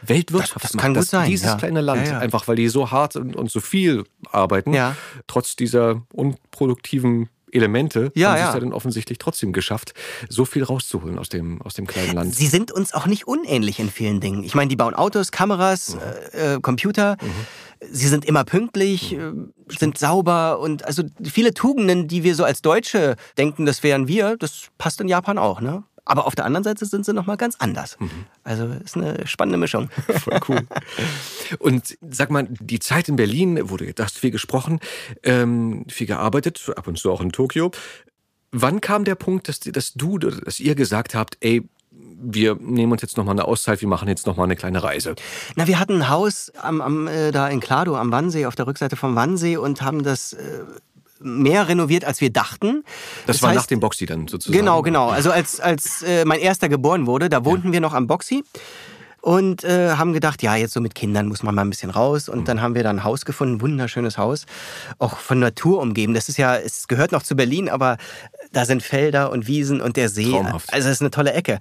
Weltwirtschaftsmacht. Das, das kann gut sein. Dieses ja. kleine Land, ja, ja. einfach weil die so hart und, und so viel arbeiten, trotz dieser unproduktiven Elemente ja, haben ja. es ja dann offensichtlich trotzdem geschafft, so viel rauszuholen aus dem, aus dem kleinen Land. Sie sind uns auch nicht unähnlich in vielen Dingen. Ich meine, die bauen Autos, Kameras, mhm. äh, Computer. Mhm. Sie sind immer pünktlich, mhm. Äh, sind sauber und also viele Tugenden, die wir so als Deutsche denken, das wären wir, das passt in Japan auch, ne? Aber auf der anderen Seite sind sie nochmal ganz anders. Mhm. Also ist eine spannende Mischung. Voll cool. Und sag mal, die Zeit in Berlin, wurde du hast viel gesprochen, ähm, viel gearbeitet, ab und zu auch in Tokio. Wann kam der Punkt, dass, dass du, dass ihr gesagt habt, ey, wir nehmen uns jetzt nochmal eine Auszeit, wir machen jetzt nochmal eine kleine Reise. Na, wir hatten ein Haus am, am, äh, da in Klado am Wannsee, auf der Rückseite vom Wannsee und haben das äh, mehr renoviert, als wir dachten. Das, das war heißt, nach dem Boxy dann sozusagen. Genau, genau. Also als, als äh, mein erster geboren wurde, da wohnten ja. wir noch am Boxy und äh, haben gedacht, ja, jetzt so mit Kindern muss man mal ein bisschen raus. Und mhm. dann haben wir da ein Haus gefunden, wunderschönes Haus, auch von Natur umgeben. Das ist ja, es gehört noch zu Berlin, aber da sind Felder und Wiesen und der See. Traumhaft. Also es ist eine tolle Ecke.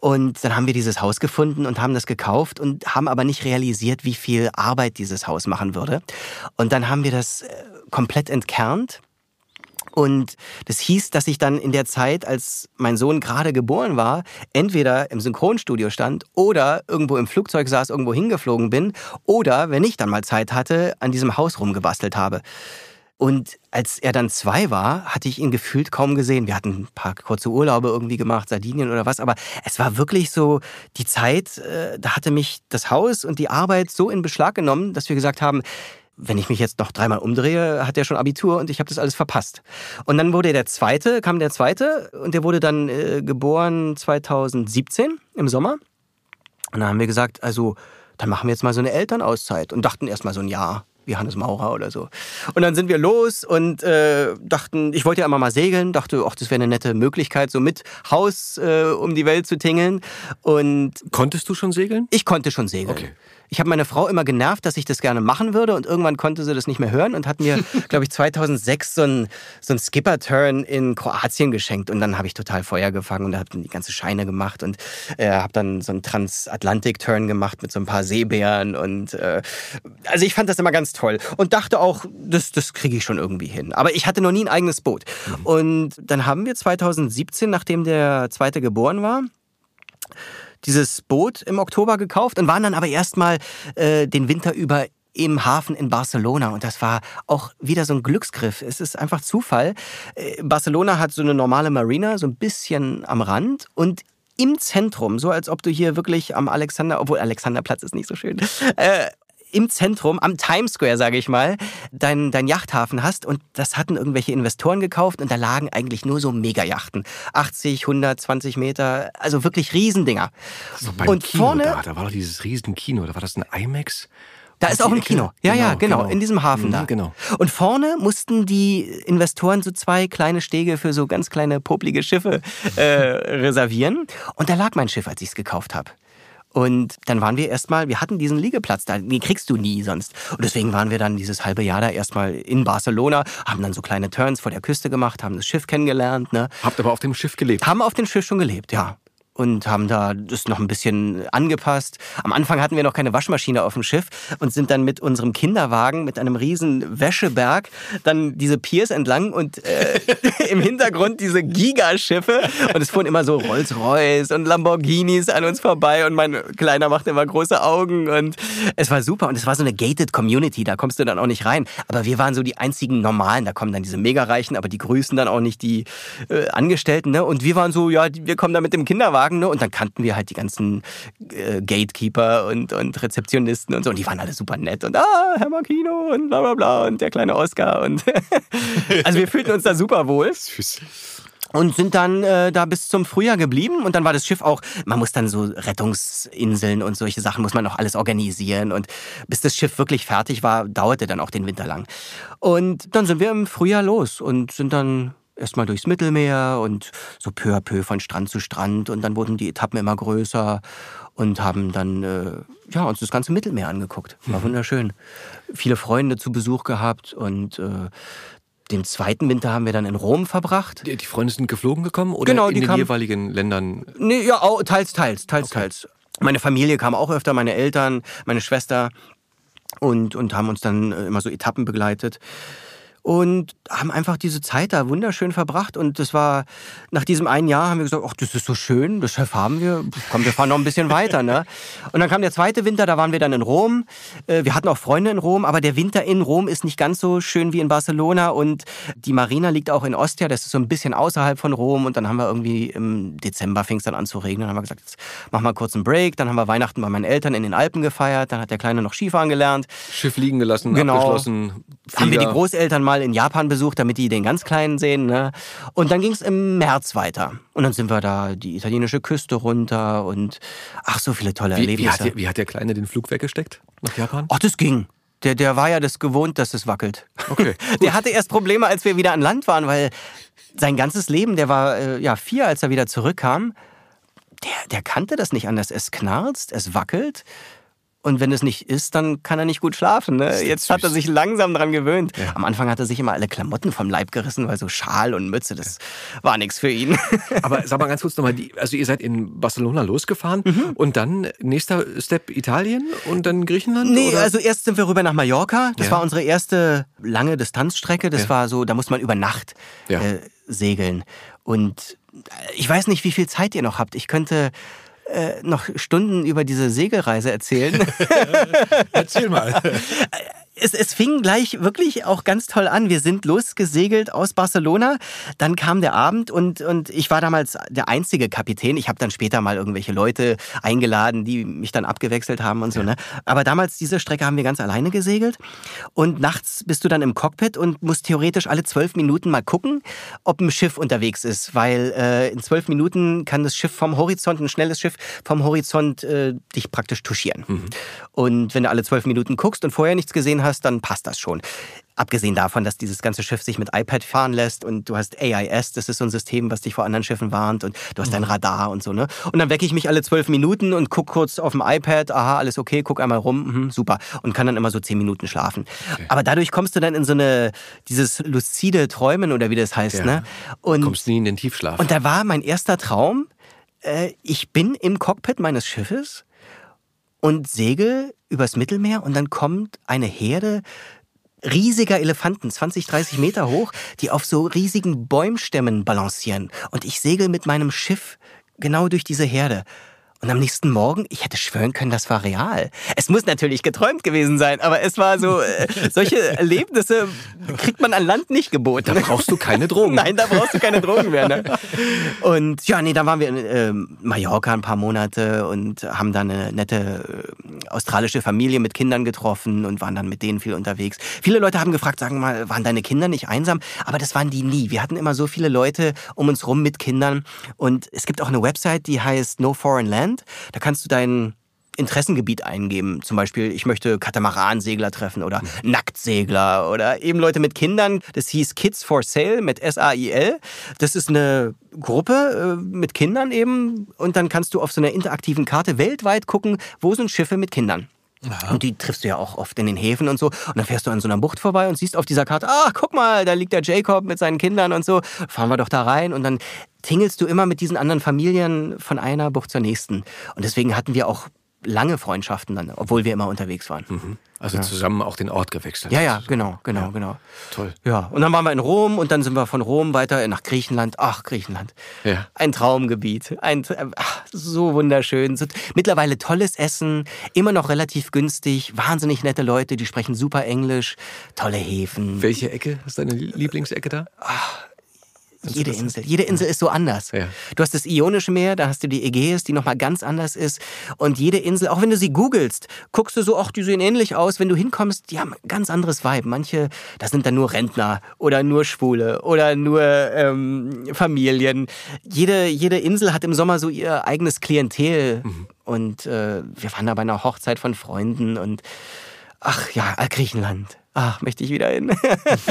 Und dann haben wir dieses Haus gefunden und haben das gekauft und haben aber nicht realisiert, wie viel Arbeit dieses Haus machen würde. Und dann haben wir das äh, komplett entkernt und das hieß, dass ich dann in der Zeit, als mein Sohn gerade geboren war, entweder im Synchronstudio stand oder irgendwo im Flugzeug saß, irgendwo hingeflogen bin oder, wenn ich dann mal Zeit hatte, an diesem Haus rumgebastelt habe. Und als er dann zwei war, hatte ich ihn gefühlt kaum gesehen. Wir hatten ein paar kurze Urlaube irgendwie gemacht, Sardinien oder was, aber es war wirklich so die Zeit, äh, da hatte mich das Haus und die Arbeit so in Beschlag genommen, dass wir gesagt haben, wenn ich mich jetzt noch dreimal umdrehe, hat er schon Abitur und ich habe das alles verpasst. Und dann wurde der zweite, kam der zweite und der wurde dann äh, geboren 2017 im Sommer. Und dann haben wir gesagt, also dann machen wir jetzt mal so eine Elternauszeit und dachten erst mal so ein Jahr wie Hannes Maurer oder so. Und dann sind wir los und äh, dachten, ich wollte ja immer mal segeln, dachte, ach, das wäre eine nette Möglichkeit, so mit Haus äh, um die Welt zu tingeln. Und konntest du schon segeln? Ich konnte schon segeln. Okay. Ich habe meine Frau immer genervt, dass ich das gerne machen würde und irgendwann konnte sie das nicht mehr hören und hat mir, glaube ich, 2006 so einen so Skipper-Turn in Kroatien geschenkt und dann habe ich total Feuer gefangen und habe die ganze Scheine gemacht und äh, habe dann so einen Transatlantik-Turn gemacht mit so ein paar Seebären und äh, also ich fand das immer ganz toll und dachte auch, das, das kriege ich schon irgendwie hin. Aber ich hatte noch nie ein eigenes Boot. Mhm. Und dann haben wir 2017, nachdem der zweite geboren war, dieses Boot im Oktober gekauft und waren dann aber erstmal äh, den Winter über im Hafen in Barcelona. Und das war auch wieder so ein Glücksgriff. Es ist einfach Zufall. Äh, Barcelona hat so eine normale Marina, so ein bisschen am Rand und im Zentrum, so als ob du hier wirklich am Alexander, obwohl Alexanderplatz ist nicht so schön, äh, im Zentrum, am Times Square, sage ich mal, dein, dein Yachthafen hast. Und das hatten irgendwelche Investoren gekauft und da lagen eigentlich nur so Megajachten. 80, 100, 20 Meter, also wirklich Riesendinger. So beim und Kino vorne, da, da war doch dieses Riesenkino, da war das ein IMAX? Da ist auch ein Kino. Ja, genau, ja, genau, genau, in diesem Hafen mhm, da. Genau. Und vorne mussten die Investoren so zwei kleine Stege für so ganz kleine poplige Schiffe äh, reservieren. Und da lag mein Schiff, als ich es gekauft habe. Und dann waren wir erstmal, wir hatten diesen Liegeplatz da, den kriegst du nie sonst. Und deswegen waren wir dann dieses halbe Jahr da erstmal in Barcelona, haben dann so kleine Turns vor der Küste gemacht, haben das Schiff kennengelernt. Ne? Habt aber auf dem Schiff gelebt? Haben auf dem Schiff schon gelebt, ja. Und haben da das noch ein bisschen angepasst. Am Anfang hatten wir noch keine Waschmaschine auf dem Schiff und sind dann mit unserem Kinderwagen mit einem riesen Wäscheberg dann diese Piers entlang und äh, im Hintergrund diese Gigaschiffe und es fuhren immer so Rolls-Royce und Lamborghinis an uns vorbei und mein Kleiner machte immer große Augen und es war super und es war so eine gated Community, da kommst du dann auch nicht rein. Aber wir waren so die einzigen Normalen, da kommen dann diese Mega-Reichen, aber die grüßen dann auch nicht die äh, Angestellten. Ne? Und wir waren so, ja, wir kommen da mit dem Kinderwagen Wagen, ne? Und dann kannten wir halt die ganzen äh, Gatekeeper und, und Rezeptionisten und so. Und die waren alle super nett. Und ah, Herr Makino und bla bla bla und der kleine Oscar. Und also wir fühlten uns da super wohl. Süß und sind dann äh, da bis zum Frühjahr geblieben und dann war das Schiff auch, man muss dann so Rettungsinseln und solche Sachen muss man auch alles organisieren und bis das Schiff wirklich fertig war, dauerte dann auch den Winter lang. Und dann sind wir im Frühjahr los und sind dann erstmal durchs Mittelmeer und so peu à peu von Strand zu Strand und dann wurden die Etappen immer größer und haben dann äh, ja, uns das ganze Mittelmeer angeguckt. War mhm. wunderschön. Viele Freunde zu Besuch gehabt und äh, den zweiten Winter haben wir dann in Rom verbracht. Die, die Freunde sind geflogen gekommen oder genau, in den kamen, jeweiligen Ländern? Nee, ja, teils, teils, teils, okay. teils. Meine Familie kam auch öfter, meine Eltern, meine Schwester und, und haben uns dann äh, immer so Etappen begleitet und haben einfach diese Zeit da wunderschön verbracht. Und das war, nach diesem einen Jahr haben wir gesagt, ach, das ist so schön, das Chef haben wir, komm, wir fahren noch ein bisschen weiter. Ne? Und dann kam der zweite Winter, da waren wir dann in Rom. Äh, wir hatten auch Freunde in Rom, aber der Winter in Rom ist nicht ganz so schön wie in Barcelona. Und die Marina liegt auch in Ostia, das ist so ein bisschen außerhalb von Rom. Und dann haben wir irgendwie im Dezember fing es dann an zu regnen. Dann haben wir gesagt, jetzt machen wir kurz einen Break. Dann haben wir Weihnachten bei meinen Eltern in den Alpen gefeiert. Dann hat der Kleine noch Skifahren gelernt. Schiff liegen gelassen, genau. abgeschlossen. Flieger. Haben wir die Großeltern mal in Japan besucht, damit die den ganz Kleinen sehen. Ne? Und dann ging es im März weiter. Und dann sind wir da die italienische Küste runter und ach, so viele tolle wie, Erlebnisse. Wie hat, der, wie hat der Kleine den Flug weggesteckt nach Japan? Ach, das ging. Der, der war ja das gewohnt, dass es wackelt. Okay. der hatte erst Probleme, als wir wieder an Land waren, weil sein ganzes Leben, der war äh, ja vier, als er wieder zurückkam, der, der kannte das nicht anders. Es knarzt, es wackelt. Und wenn es nicht ist, dann kann er nicht gut schlafen. Ne? Jetzt süß. hat er sich langsam dran gewöhnt. Ja. Am Anfang hat er sich immer alle Klamotten vom Leib gerissen, weil so Schal und Mütze, das ja. war nichts für ihn. Aber sag mal ganz kurz nochmal, also ihr seid in Barcelona losgefahren mhm. und dann nächster Step Italien und dann Griechenland? Nee, oder? also erst sind wir rüber nach Mallorca. Das ja. war unsere erste lange Distanzstrecke. Das war so, da muss man über Nacht äh, segeln. Und ich weiß nicht, wie viel Zeit ihr noch habt. Ich könnte äh, noch Stunden über diese Segelreise erzählen. Erzähl mal. es, es fing gleich wirklich auch ganz toll an. Wir sind losgesegelt aus Barcelona. Dann kam der Abend und, und ich war damals der einzige Kapitän. Ich habe dann später mal irgendwelche Leute eingeladen, die mich dann abgewechselt haben und so. Ne? Aber damals, diese Strecke haben wir ganz alleine gesegelt. Und nachts bist du dann im Cockpit und musst theoretisch alle zwölf Minuten mal gucken, ob ein Schiff unterwegs ist. Weil äh, in zwölf Minuten kann das Schiff vom Horizont, ein schnelles Schiff vom Horizont, äh, dich praktisch touchieren. Mhm. Und wenn du alle zwölf Minuten guckst und vorher nichts gesehen hast, dann passt das schon. Abgesehen davon, dass dieses ganze Schiff sich mit iPad fahren lässt und du hast AIS, das ist so ein System, was dich vor anderen Schiffen warnt und du hast dein mhm. Radar und so, ne? Und dann wecke ich mich alle zwölf Minuten und guck kurz auf dem iPad, aha, alles okay, guck einmal rum, mh, super. Und kann dann immer so zehn Minuten schlafen. Okay. Aber dadurch kommst du dann in so eine, dieses lucide Träumen oder wie das heißt, ja. ne? Und kommst nie in den Tiefschlaf. Und da war mein erster Traum, äh, ich bin im Cockpit meines Schiffes und segel übers Mittelmeer und dann kommt eine Herde riesiger Elefanten, 20, 30 Meter hoch, die auf so riesigen Bäumstämmen balancieren. Und ich segel mit meinem Schiff genau durch diese Herde. Und am nächsten Morgen, ich hätte schwören können, das war real. Es muss natürlich geträumt gewesen sein, aber es war so, äh, solche Erlebnisse kriegt man an Land nicht geboten. Da brauchst du keine Drogen. Nein, da brauchst du keine Drogen mehr. Ne? Und ja, nee, da waren wir in äh, Mallorca ein paar Monate und haben da eine nette äh, australische Familie mit Kindern getroffen und waren dann mit denen viel unterwegs. Viele Leute haben gefragt, sagen mal, waren deine Kinder nicht einsam? Aber das waren die nie. Wir hatten immer so viele Leute um uns rum mit Kindern und es gibt auch eine Website, die heißt No Foreign Land. Land. Da kannst du dein Interessengebiet eingeben. Zum Beispiel, ich möchte Katamaransegler treffen oder. Nacktsegler oder eben Leute mit Kindern. Das hieß Kids for Sale mit S-A-I-L. Das ist eine Gruppe äh, mit Kindern eben. Und dann kannst du auf so einer interaktiven Karte weltweit gucken, wo sind Schiffe mit Kindern. Aha. Und die triffst du ja auch oft in den Häfen und so. Und dann fährst du an so einer Bucht vorbei und siehst auf dieser Karte, ach, guck mal, da liegt der Jacob mit seinen Kindern und so. Fahren wir doch da rein. Und dann tingelst du immer mit diesen anderen Familien von einer Bucht zur nächsten. Und deswegen hatten wir auch lange Freundschaften dann, obwohl wir immer unterwegs waren. Mhm. Also ja. zusammen auch den Ort gewechselt. Ja, ja, genau, genau, ja. genau. Toll. Ja, und dann waren wir in Rom und dann sind wir von Rom weiter nach Griechenland. Ach, Griechenland. Ja. Ein Traumgebiet. Ein, ach, so wunderschön. So, mittlerweile tolles Essen, immer noch relativ günstig, wahnsinnig nette Leute, die sprechen super Englisch, tolle Häfen. Welche Ecke ist deine Lieblingsecke da? Ach, jede Insel. Jede Insel ist so anders. Ja. Du hast das Ionische Meer, da hast du die Ägäis, die nochmal ganz anders ist. Und jede Insel, auch wenn du sie googelst, guckst du so, ach, die sehen ähnlich aus. Wenn du hinkommst, die haben ein ganz anderes Vibe. Manche, das sind dann nur Rentner oder nur Schwule oder nur ähm, Familien. Jede, jede Insel hat im Sommer so ihr eigenes Klientel. Mhm. Und äh, wir waren da bei einer Hochzeit von Freunden und ach ja, Griechenland ach, möchte ich wieder hin.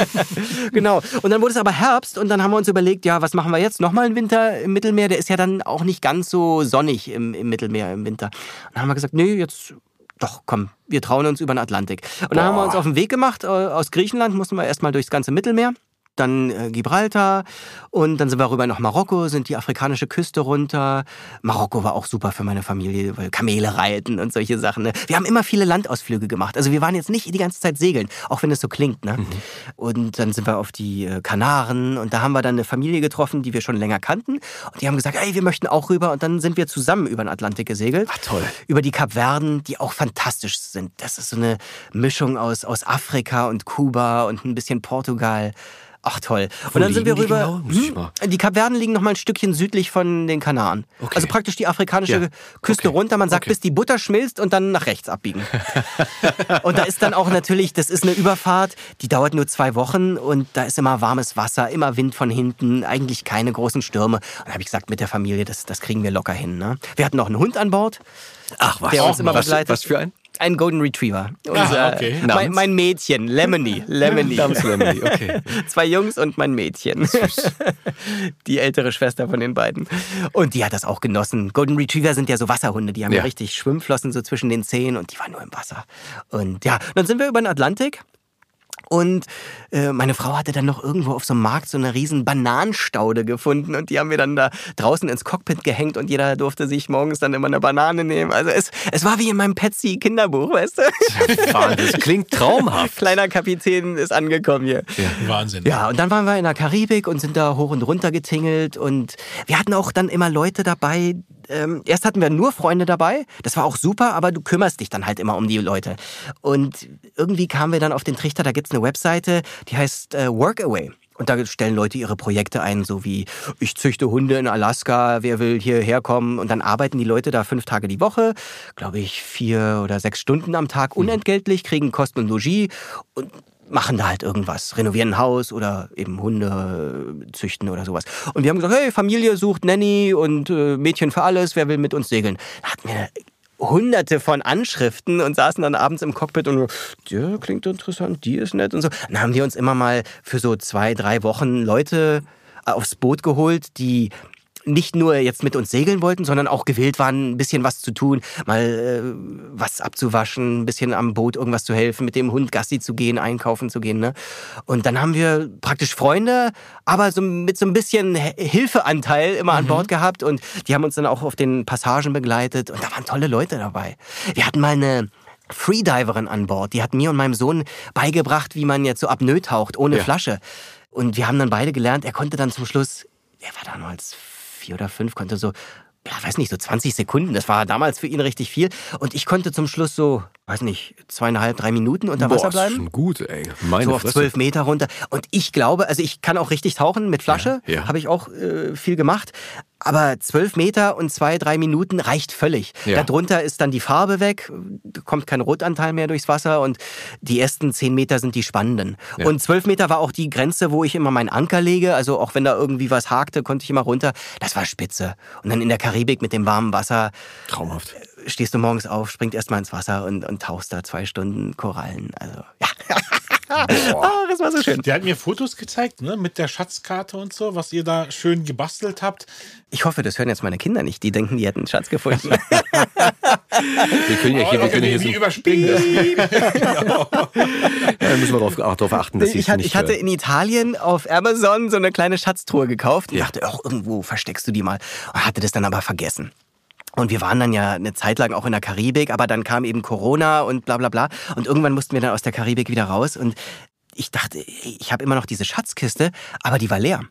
genau. Und dann wurde es aber Herbst und dann haben wir uns überlegt, ja, was machen wir jetzt? Nochmal einen Winter im Mittelmeer? Der ist ja dann auch nicht ganz so sonnig im, im Mittelmeer im Winter. Und dann haben wir gesagt, nee, jetzt doch, komm, wir trauen uns über den Atlantik. Und dann Boah. haben wir uns auf den Weg gemacht. Äh, aus Griechenland mussten wir erstmal durchs ganze Mittelmeer dann äh, Gibraltar und dann sind wir rüber nach Marokko, sind die afrikanische Küste runter. Marokko war auch super für meine Familie, weil Kamele reiten und solche Sachen. Ne? Wir haben immer viele Landausflüge gemacht. Also wir waren jetzt nicht die ganze Zeit segeln, auch wenn es so klingt. Ne? Mhm. Und dann sind wir auf die äh, Kanaren und da haben wir dann eine Familie getroffen, die wir schon länger kannten. Und die haben gesagt, ey, wir möchten auch rüber. Und dann sind wir zusammen über den Atlantik gesegelt. Ach toll. Über die Kapverden, die auch fantastisch sind. Das ist so eine Mischung aus, aus Afrika und Kuba und ein bisschen Portugal. Ach toll. Wo und dann sind wir rüber. Genau? Hm, die Kapverden liegen noch mal ein Stückchen südlich von den Kanaren. Okay. Also praktisch die afrikanische ja. Küste okay. runter. Man sagt, okay. bis die Butter schmilzt und dann nach rechts abbiegen. und da ist dann auch natürlich, das ist eine Überfahrt, die dauert nur zwei Wochen und da ist immer warmes Wasser, immer Wind von hinten, eigentlich keine großen Stürme. Und da habe ich gesagt, mit der Familie, das, das kriegen wir locker hin. Ne? Wir hatten noch einen Hund an Bord. Ach, was? Der uns immer begleitet. Was für ein? Ein Golden Retriever. Unser, ah, okay. mein, mein, Mädchen, Lemony. Lemony. Namens Lemony, okay. Zwei Jungs und mein Mädchen. Süß. Die ältere Schwester von den beiden. Und die hat das auch genossen. Golden Retriever sind ja so Wasserhunde, die haben ja. richtig Schwimmflossen so zwischen den Zehen und die waren nur im Wasser. Und ja, dann sind wir über den Atlantik und äh, meine Frau hatte dann noch irgendwo auf so einem Markt so eine riesen Bananenstaude gefunden und die haben wir dann da draußen ins Cockpit gehängt und jeder durfte sich morgens dann immer eine Banane nehmen. Also es, es war wie in meinem Petsy Kinderbuch, weißt du? Das klingt traumhaft. Kleiner Kapitän ist angekommen hier. Ja. Wahnsinn. Ja, und dann waren wir in der Karibik und sind da hoch und runter getingelt und wir hatten auch dann immer Leute dabei, ähm, erst hatten wir nur Freunde dabei, das war auch super, aber du kümmerst dich dann halt immer um die Leute. Und irgendwie kamen wir dann auf den Trichter, da gibt es eine Webseite, die heißt äh, Workaway. Und da stellen Leute ihre Projekte ein, so wie ich züchte Hunde in Alaska, wer will hierher kommen? Und dann arbeiten die Leute da fünf Tage die Woche, glaube ich, vier oder sechs Stunden am Tag mhm. unentgeltlich, kriegen Kosten und Logis und machen da halt irgendwas, renovieren ein Haus oder eben Hunde züchten oder sowas. Und wir haben gesagt, hey, Familie sucht Nanny und äh, Mädchen für alles, wer will mit uns segeln? Da hatten wir hunderte von Anschriften und saßen dann abends im Cockpit und ja, klingt interessant, die ist nett und so. Dann haben wir uns immer mal für so zwei, drei Wochen Leute aufs Boot geholt, die nicht nur jetzt mit uns segeln wollten, sondern auch gewillt waren, ein bisschen was zu tun, mal äh, was abzuwaschen, ein bisschen am Boot irgendwas zu helfen, mit dem Hund Gassi zu gehen, einkaufen zu gehen. Ne? Und dann haben wir praktisch Freunde, aber so mit so ein bisschen Hilfeanteil immer an mhm. Bord gehabt und die haben uns dann auch auf den Passagen begleitet und da waren tolle Leute dabei. Wir hatten mal eine Freediverin an Bord, die hat mir und meinem Sohn beigebracht, wie man jetzt so apnoe taucht, ohne ja. Flasche. Und wir haben dann beide gelernt, er konnte dann zum Schluss, er war damals vier oder fünf, konnte so, ja, weiß nicht, so 20 Sekunden. Das war damals für ihn richtig viel. Und ich konnte zum Schluss so, weiß nicht, zweieinhalb, drei Minuten unter Wasser bleiben. Boah, schon gut, ey. Meine so auf zwölf Meter runter. Und ich glaube, also ich kann auch richtig tauchen mit Flasche. Ja, ja. Habe ich auch äh, viel gemacht. Aber zwölf Meter und zwei, drei Minuten reicht völlig. Ja. Darunter ist dann die Farbe weg, kommt kein Rotanteil mehr durchs Wasser und die ersten zehn Meter sind die spannenden. Ja. Und zwölf Meter war auch die Grenze, wo ich immer meinen Anker lege. Also auch wenn da irgendwie was hakte, konnte ich immer runter. Das war spitze. Und dann in der Karibik mit dem warmen Wasser. Traumhaft. Stehst du morgens auf, springt erstmal ins Wasser und, und tauchst da zwei Stunden Korallen. Also, ja. oh, das war so schön. Der hat mir Fotos gezeigt, ne, mit der Schatzkarte und so, was ihr da schön gebastelt habt. Ich hoffe, das hören jetzt meine Kinder nicht. Die denken, die hätten einen Schatz gefunden. Wir können ja hier, wir können hier so, überspringen das. ja, müssen wir darauf, auch darauf achten, dass sie Ich, nicht ich hatte hören. in Italien auf Amazon so eine kleine Schatztruhe gekauft und Ja. dachte, ach, irgendwo versteckst du die mal. Und hatte das dann aber vergessen. Und wir waren dann ja eine Zeit lang auch in der Karibik, aber dann kam eben Corona und bla bla bla. Und irgendwann mussten wir dann aus der Karibik wieder raus. Und ich dachte, ich habe immer noch diese Schatzkiste, aber die war leer.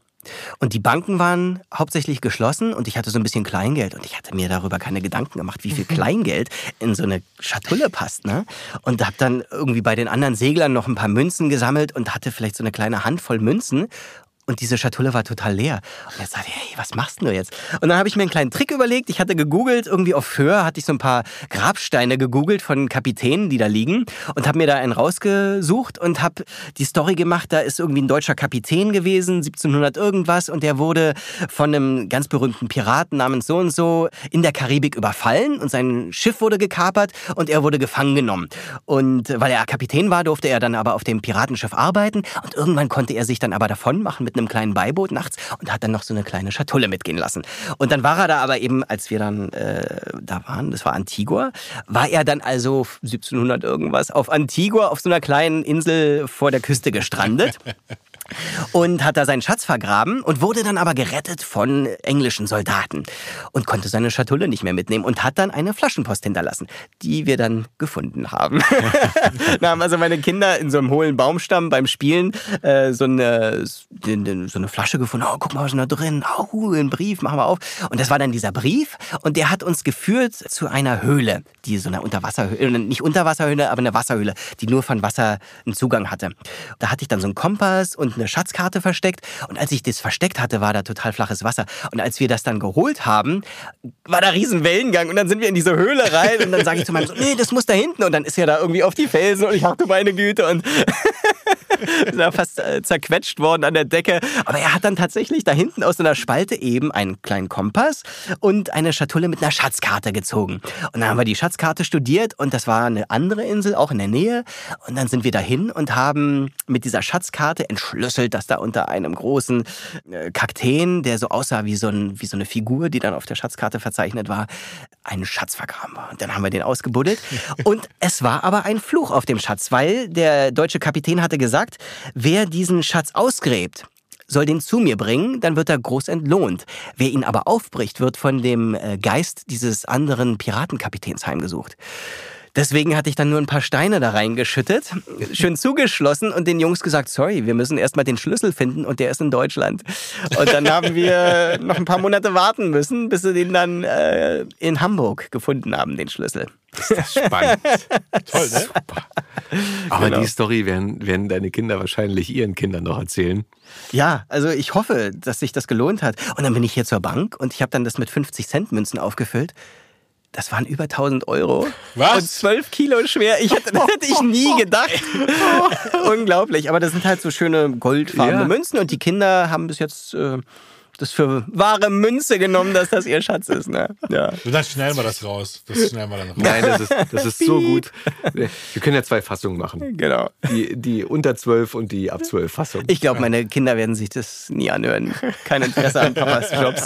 Und die Banken waren hauptsächlich geschlossen und ich hatte so ein bisschen Kleingeld und ich hatte mir darüber keine Gedanken gemacht, wie viel Kleingeld in so eine Schatulle passt. Ne? Und habe dann irgendwie bei den anderen Seglern noch ein paar Münzen gesammelt und hatte vielleicht so eine kleine Handvoll Münzen. Und diese Schatulle war total leer. Und jetzt sagte hey, was machst du jetzt? Und dann habe ich mir einen kleinen Trick überlegt. Ich hatte gegoogelt, irgendwie auf Föhr hatte ich so ein paar Grabsteine gegoogelt von Kapitänen, die da liegen. Und habe mir da einen rausgesucht und habe die Story gemacht. Da ist irgendwie ein deutscher Kapitän gewesen, 1700 irgendwas. Und der wurde von einem ganz berühmten Piraten namens so und so in der Karibik überfallen. Und sein Schiff wurde gekapert und er wurde gefangen genommen. Und weil er Kapitän war, durfte er dann aber auf dem Piratenschiff arbeiten. Und irgendwann konnte er sich dann aber davon machen mit einem kleinen Beiboot nachts und hat dann noch so eine kleine Schatulle mitgehen lassen. Und dann war er da aber eben, als wir dann äh, da waren, das war Antigua, war er dann also 1700 irgendwas auf Antigua auf so einer kleinen Insel vor der Küste gestrandet und hat da seinen Schatz vergraben und wurde dann aber gerettet von englischen Soldaten und konnte seine Schatulle nicht mehr mitnehmen und hat dann eine Flaschenpost hinterlassen, die wir dann gefunden haben. da haben also meine Kinder in so einem hohlen Baumstamm beim Spielen äh, so, eine, so eine Flasche gefunden. Oh, guck mal, was ist da drin? Oh, ein Brief, machen wir auf. Und das war dann dieser Brief und der hat uns geführt zu einer Höhle, die so eine Unterwasserhöhle, äh, nicht Unterwasserhöhle, aber eine Wasserhöhle, die nur von Wasser einen Zugang hatte. Da hatte ich dann so einen Kompass und eine Schatzkarte versteckt. Und als ich das versteckt hatte, war da total flaches Wasser. Und als wir das dann geholt haben, war da riesen Wellengang. Und dann sind wir in diese Höhle rein. Und dann sage ich zu meinem Sohn, nee, das muss da hinten. Und dann ist er da irgendwie auf die Felsen. Und ich dachte, meine Güte. Und ist da fast äh, zerquetscht worden an der Decke. Aber er hat dann tatsächlich da hinten aus einer Spalte eben einen kleinen Kompass und eine Schatulle mit einer Schatzkarte gezogen. Und dann haben wir die Schatzkarte studiert und das war eine andere Insel, auch in der Nähe. Und dann sind wir dahin und haben mit dieser Schatzkarte entschlüsselt, dass da unter einem großen äh, Kakteen, der so aussah wie so, ein, wie so eine Figur, die dann auf der Schatzkarte verzeichnet war, ein Schatz vergraben war. Und dann haben wir den ausgebuddelt. Und es war aber ein Fluch auf dem Schatz, weil der deutsche Kapitän hatte gesagt, wer diesen Schatz ausgräbt, soll den zu mir bringen, dann wird er groß entlohnt. Wer ihn aber aufbricht, wird von dem äh, Geist dieses anderen Piratenkapitäns heimgesucht. Deswegen hatte ich dann nur ein paar Steine da reingeschüttet, schön zugeschlossen und den Jungs gesagt, sorry, wir müssen erstmal den Schlüssel finden und der ist in Deutschland. Und dann haben wir noch ein paar Monate warten müssen, bis sie den dann äh, in Hamburg gefunden haben, den Schlüssel. Das ist spannend. Toll, ne? Aber Genau. die Story werden, werden deine Kinder wahrscheinlich ihren Kindern noch erzählen. Ja, also ich hoffe, dass sich das gelohnt hat. Und dann bin ich hier zur Bank und ich habe dann das mit 50 Cent Münzen aufgefüllt. Das waren über 1000 Euro. Was? Und 12 Kilo schwer. Ich hätte, das hätte ich nie gedacht. Unglaublich. Aber das sind halt so schöne goldfarbene Ja. Münzen und die Kinder haben bis jetzt äh, das für wahre Münze genommen, dass das ihr Schatz ist. Ne? Ja. Und dann schneiden wir das raus. Das schneiden wir dann raus. Nein, das ist, das ist so gut. Wir können ja zwei Fassungen machen. Genau. Die, die unter 12 und die ab 12 Fassung. Ich glaube, meine Kinder werden sich das nie anhören. Kein Interesse an Papas Jobs.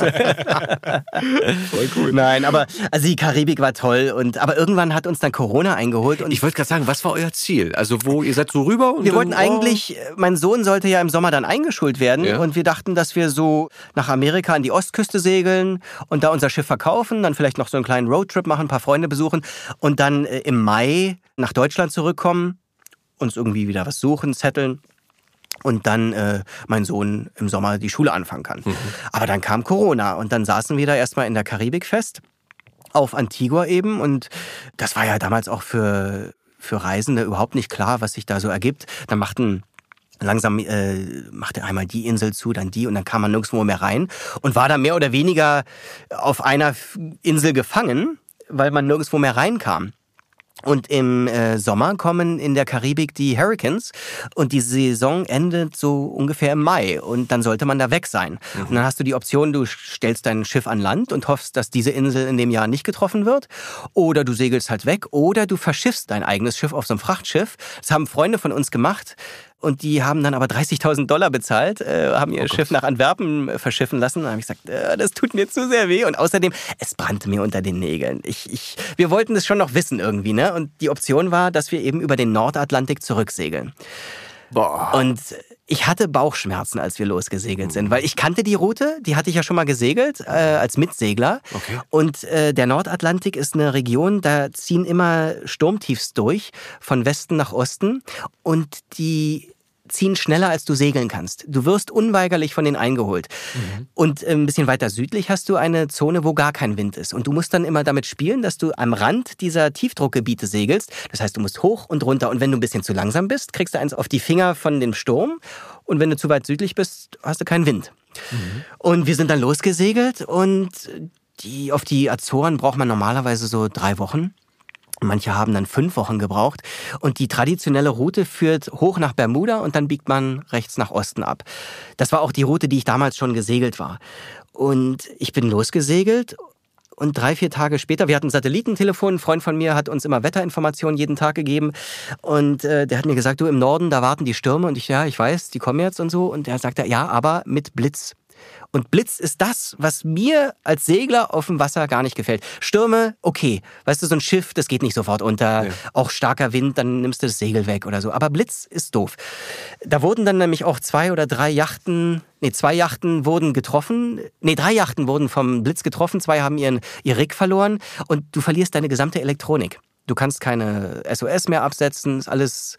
Voll cool. Nein, aber also die Karibik war toll und aber irgendwann hat uns dann Corona eingeholt und Ich wollte gerade sagen, was war euer Ziel? Also wo ihr seid so rüber? Und wir dann, wollten oh, eigentlich, mein Sohn sollte ja im Sommer dann eingeschult werden Ja. und wir dachten, dass wir so nach Amerika an die Ostküste segeln und da unser Schiff verkaufen, dann vielleicht noch so einen kleinen Roadtrip machen, ein paar Freunde besuchen und dann äh, im Mai nach Deutschland zurückkommen, uns irgendwie wieder was suchen, zetteln und dann äh, mein Sohn im Sommer die Schule anfangen kann. Aber dann kam Corona und dann saßen wir da erstmal in der Karibik fest, auf Antigua eben und das war ja damals auch für, für Reisende überhaupt nicht klar, was sich da so ergibt. Dann machten langsam äh, machte einmal die Insel zu, dann die und dann kam man nirgendwo mehr rein und war da mehr oder weniger auf einer Insel gefangen, weil man nirgendwo mehr reinkam. Und im äh, Sommer kommen in der Karibik die Hurricanes und die Saison endet so ungefähr im Mai und dann sollte man da weg sein. Mhm. Und dann hast du die Option, du stellst dein Schiff an Land und hoffst, dass diese Insel in dem Jahr nicht getroffen wird oder du segelst halt weg oder du verschiffst dein eigenes Schiff auf so einem Frachtschiff. Das haben Freunde von uns gemacht und die haben dann aber 30.000 Dollar bezahlt, äh, haben ihr oh Schiff nach Antwerpen äh, verschiffen lassen. Und dann habe ich gesagt, äh, das tut mir zu sehr weh. Und außerdem, es brannte mir unter den Nägeln. Ich, ich, wir wollten das schon noch wissen irgendwie. Ne? Und die Option war, dass wir eben über den Nordatlantik zurücksegeln. Boah. Und ich hatte Bauchschmerzen, als wir losgesegelt sind, weil ich kannte die Route, die hatte ich ja schon mal gesegelt äh, als Mitsegler. Okay. Und äh, der Nordatlantik ist eine Region, da ziehen immer Sturmtiefs durch, von Westen nach Osten. Und die ziehen schneller, als du segeln kannst. Du wirst unweigerlich von denen eingeholt. Mhm. Und äh, ein bisschen weiter südlich hast du eine Zone, wo gar kein Wind ist. Und du musst dann immer damit spielen, dass du am Rand dieser Tiefdruckgebiete segelst. Das heißt, du musst hoch und runter. Und wenn du ein bisschen zu langsam bist, kriegst du eins auf die Finger von dem Sturm. Und wenn du zu weit südlich bist, hast du keinen Wind. Mhm. Und wir sind dann losgesegelt und die, auf die Azoren braucht man normalerweise so drei Wochen. Manche haben dann fünf Wochen gebraucht. Und die traditionelle Route führt hoch nach Bermuda und dann biegt man rechts nach Osten ab. Das war auch die Route, die ich damals schon gesegelt war. Und ich bin losgesegelt und drei, vier Tage später, wir hatten ein Satellitentelefon, ein Freund von mir hat uns immer Wetterinformationen jeden Tag gegeben. Und äh, der hat mir gesagt, du im Norden, da warten die Stürme. Und ich, ja, ich weiß, die kommen jetzt und so. Und er sagte, ja, aber mit Blitz. Und Blitz ist das, was mir als Segler auf dem Wasser gar nicht gefällt. Stürme, okay. Weißt du, so ein Schiff, das geht nicht sofort unter. Ja. Auch starker Wind, dann nimmst du das Segel weg oder so. Aber Blitz ist doof. Da wurden dann nämlich auch zwei oder drei Yachten, nee, zwei Yachten wurden getroffen. Nee, drei Yachten wurden vom Blitz getroffen. Zwei haben ihren, ihr Rig verloren. Und du verlierst deine gesamte Elektronik. Du kannst keine SOS mehr absetzen. Ist alles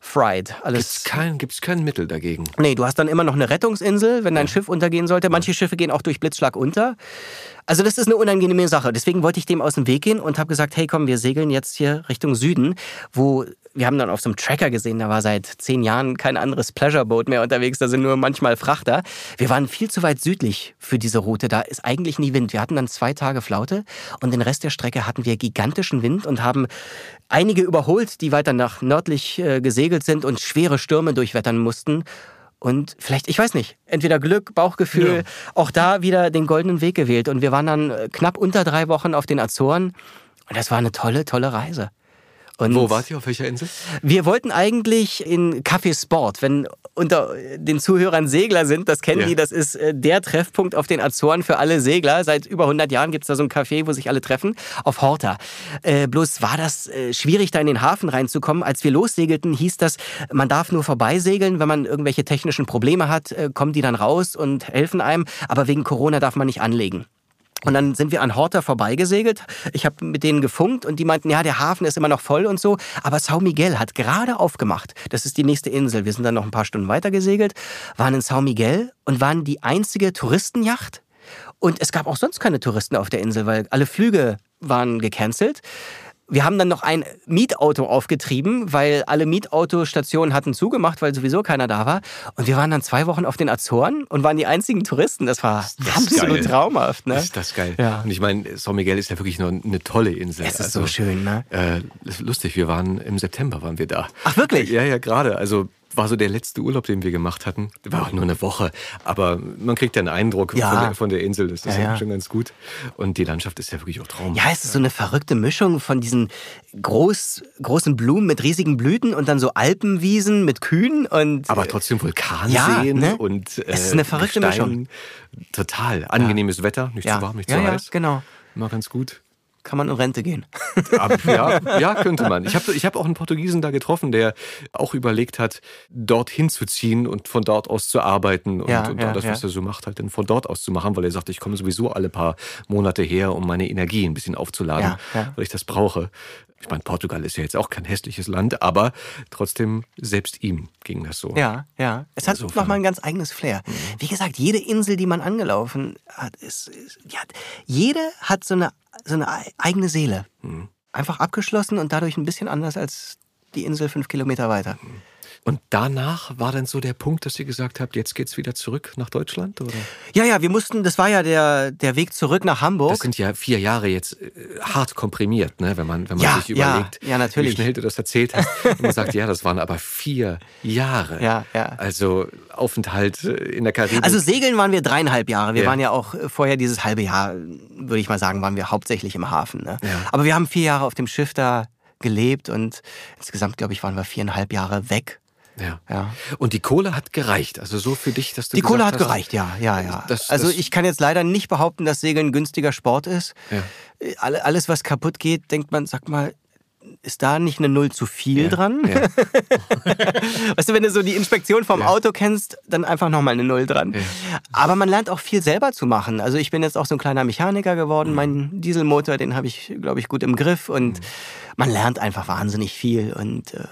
fried. Alles. Gibt's kein, gibt's kein Mittel dagegen? Nee, du hast dann immer noch eine Rettungsinsel, wenn dein. Schiff untergehen sollte. Manche Schiffe gehen auch durch Blitzschlag unter. Also das ist eine unangenehme Sache. Deswegen wollte ich dem aus dem Weg gehen und habe gesagt, hey komm, wir segeln jetzt hier Richtung Süden, wo wir haben dann auf so einem Tracker gesehen, da war seit zehn Jahren kein anderes Pleasure-Boot mehr unterwegs, da sind nur manchmal Frachter. Wir waren viel zu weit südlich für diese Route, da ist eigentlich nie Wind. Wir hatten dann zwei Tage Flaute und den Rest der Strecke hatten wir gigantischen Wind und haben einige überholt, die weiter nach nördlich äh, gesegelt sind und schwere Stürme durchwettern mussten. Und vielleicht, ich weiß nicht, entweder Glück, Bauchgefühl, ja. auch da wieder den goldenen Weg gewählt. Und wir waren dann äh, knapp unter drei Wochen auf den Azoren. Und das war eine tolle, tolle Reise. Und Wo wart ihr? Auf welcher Insel? Wir wollten eigentlich in Café Sport. Wenn unter den Zuhörern Segler sind, das kennen ja. die, das ist äh, der Treffpunkt auf den Azoren für alle Segler. Seit über 100 Jahren gibt es da so ein Café, wo sich alle treffen, auf Horta. Äh, bloß war das äh, schwierig, da in den Hafen reinzukommen. Als wir lossegelten, hieß das, man darf nur vorbeisegeln. Wenn man irgendwelche technischen Probleme hat, äh, kommen die dann raus und helfen einem. Aber wegen Corona darf man nicht anlegen. Und dann sind wir an Horta vorbeigesegelt. Ich habe mit denen gefunkt und die meinten, ja, der Hafen ist immer noch voll und so. Aber São Miguel hat gerade aufgemacht. Das ist die nächste Insel. Wir sind dann noch ein paar Stunden weiter gesegelt, waren in São Miguel und waren die einzige Touristenjacht. Und es gab auch sonst keine Touristen auf der Insel, weil alle Flüge waren gecancelt. Wir haben dann noch ein Mietauto aufgetrieben, weil alle Mietautostationen hatten zugemacht, weil sowieso keiner da war. Und wir waren dann zwei Wochen auf den Azoren und waren die einzigen Touristen. Das war das absolut geil. traumhaft. Ne? Ist das geil. Ja. Und ich meine, São Miguel ist ja wirklich nur eine tolle Insel. Es ist also, so schön, ne? Äh, lustig, wir waren im September waren wir da. Ach wirklich? Ja, ja, gerade. Also war so der letzte Urlaub, den wir gemacht hatten. War auch nur eine Woche, aber man kriegt ja einen Eindruck ja. von, der, von, der, Insel. Das ist ja, ja, schon ganz gut. Und die Landschaft ist ja wirklich auch traumhaft. Ja, es ist so eine verrückte Mischung von diesen groß, großen Blumen mit riesigen Blüten und dann so Alpenwiesen mit Kühen und. Aber trotzdem Vulkanseen ne? und. Äh, es ist eine verrückte Gestein. Mischung. Total. Angenehmes Wetter, nicht zu warm, nicht zu heiß. Ja, genau. Immer ganz gut kann man in Rente gehen. ja, ja, könnte man. Ich habe ich hab auch einen Portugiesen da getroffen, der auch überlegt hat, dorthin zu ziehen und von dort aus zu arbeiten und, ja, und ja, das, was er so macht, halt dann von dort aus zu machen, weil er sagt, ich komme sowieso alle paar Monate her, um meine Energie ein bisschen aufzuladen, weil ich das brauche. Ich meine, Portugal ist ja jetzt auch kein hässliches Land, aber trotzdem, selbst ihm ging das so. Ja, ja. Es hat Insofern. nochmal ein ganz eigenes Flair. Mhm. Wie gesagt, jede Insel, die man angelaufen hat, ist, ist ja, jede hat so eine so eine eigene Seele. Mhm. Einfach abgeschlossen und dadurch ein bisschen anders als die Insel fünf Kilometer weiter. Mhm. Und danach war dann so der Punkt, dass ihr gesagt habt, jetzt geht's wieder zurück nach Deutschland? Oder? Ja, ja, wir mussten, das war ja der, der Weg zurück nach Hamburg. Das sind ja vier Jahre jetzt äh, hart komprimiert, ne? wenn man, wenn man Ja, sich ja, überlegt, ja, natürlich. wie schnell du das erzählt hast. Und man sagt, ja, das waren aber vier Jahre. Ja, ja. Also Aufenthalt äh, in der Karibik. Also segeln waren wir dreieinhalb Jahre. Wir Ja. waren ja auch äh, vorher dieses halbe Jahr, würde ich mal sagen, waren wir hauptsächlich im Hafen. Ne? Ja. Aber wir haben vier Jahre auf dem Schiff da gelebt und insgesamt, glaube ich, waren wir viereinhalb Jahre weg. Ja. Ja. Und die Kohle hat gereicht. Also so für dich, dass du Die Kohle hat hast, gereicht, ja, ja, ja. Das- also das- ich kann jetzt leider nicht behaupten, dass Segeln günstiger Sport ist. Ja. Äh, alle- Alles, was kaputt geht, denkt man, sag mal, ist da nicht eine Null zu viel Ja, dran? ja. Weißt du, wenn du so die Inspektion vom Auto kennst, dann einfach nochmal eine Null dran. Aber man lernt auch viel selber zu machen. Also ich bin jetzt auch so ein kleiner Mechaniker Mhm. geworden. Mein Dieselmotor, den habe ich, glaube ich, gut im Griff. Und Mhm. man lernt einfach wahnsinnig viel. Und äh,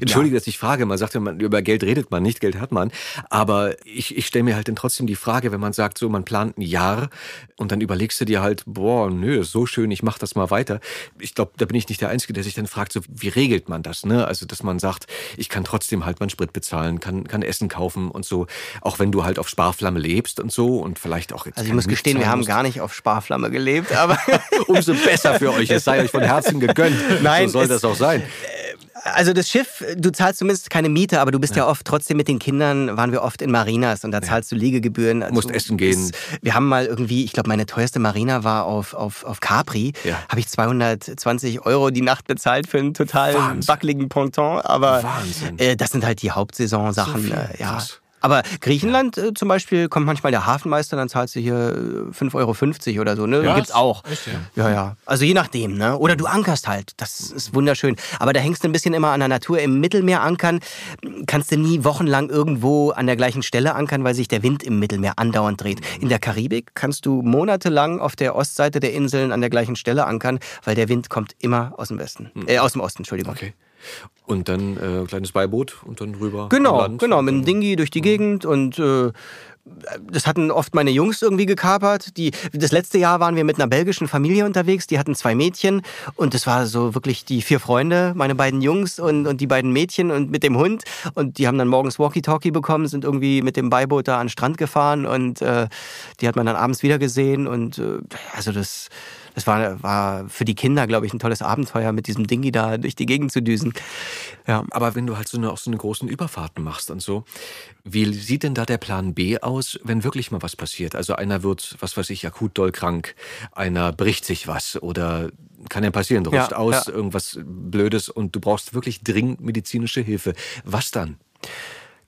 Entschuldige, dass ich frage. Man sagt ja, man, über Geld redet man nicht, Geld hat man. Aber ich, ich stelle mir halt dann trotzdem die Frage, wenn man sagt, so, man plant ein Jahr und dann überlegst du dir halt, boah, nö, ist so schön, ich mach das mal weiter. Ich glaube, da bin ich nicht der Einzige, der sich dann fragt, so, wie regelt man das? Ne? Also, dass man sagt, ich kann trotzdem halt meinen Sprit bezahlen, kann, kann Essen kaufen und so. Auch wenn du halt auf Sparflamme lebst und so und vielleicht auch jetzt also ich muss gestehen, wir haben musst. gar nicht auf Sparflamme gelebt. Aber Umso besser für euch. Es sei euch von Herzen gegönnt. Nein, so soll es- das auch sein. Also das Schiff, du zahlst zumindest keine Miete, aber du bist ja, oft trotzdem mit den Kindern, waren wir oft in Marinas und da zahlst du Liegegebühren. Also Musst essen gehen. Wir haben mal irgendwie, ich glaube, meine teuerste Marina war auf, auf, auf Capri. Ja. Habe ich 220 Euro die Nacht bezahlt für einen total Wahnsinn. wackeligen Ponton. Aber äh, das sind halt die Hauptsaisonsachen. So äh, ja. krass. Aber Griechenland äh, zum Beispiel kommt manchmal der Hafenmeister, dann zahlst du hier äh, 5,50 Euro oder so. Ne? Was? Gibt's auch. Echt, ja? Ja, ja. Also je nachdem, ne? Oder du ankerst halt. Das ist wunderschön. Aber da hängst du ein bisschen immer an der Natur. Im Mittelmeer ankern kannst du nie wochenlang irgendwo an der gleichen Stelle ankern, weil sich der Wind im Mittelmeer andauernd dreht. In der Karibik kannst du monatelang auf der Ostseite der Inseln an der gleichen Stelle ankern, weil der Wind kommt immer aus dem Westen. Äh, aus dem Osten, Entschuldigung. Okay. Und dann äh, kleines Beiboot und dann rüber. Genau, genau, mit dem Dingi durch die Gegend und äh, das hatten oft meine Jungs irgendwie gekapert. Die, das letzte Jahr waren wir mit einer belgischen Familie unterwegs, die hatten zwei Mädchen und das war so wirklich die vier Freunde, meine beiden Jungs und, und die beiden Mädchen und mit dem Hund und die haben dann morgens Walkie-Talkie bekommen, sind irgendwie mit dem Beiboot da an den Strand gefahren und äh, die hat man dann abends wieder gesehen und äh, also das... Das war, war für die Kinder, glaube ich, ein tolles Abenteuer, mit diesem Dingi da durch die Gegend zu düsen. Ja. Aber wenn du halt so eine, auch so eine großen Überfahrten machst und so, wie sieht denn da der Plan B aus, wenn wirklich mal was passiert? Also einer wird, was weiß ich, akut doll krank, einer bricht sich was oder kann ja passieren, du Ja, aus, ja. irgendwas Blödes und du brauchst wirklich dringend medizinische Hilfe. Was dann?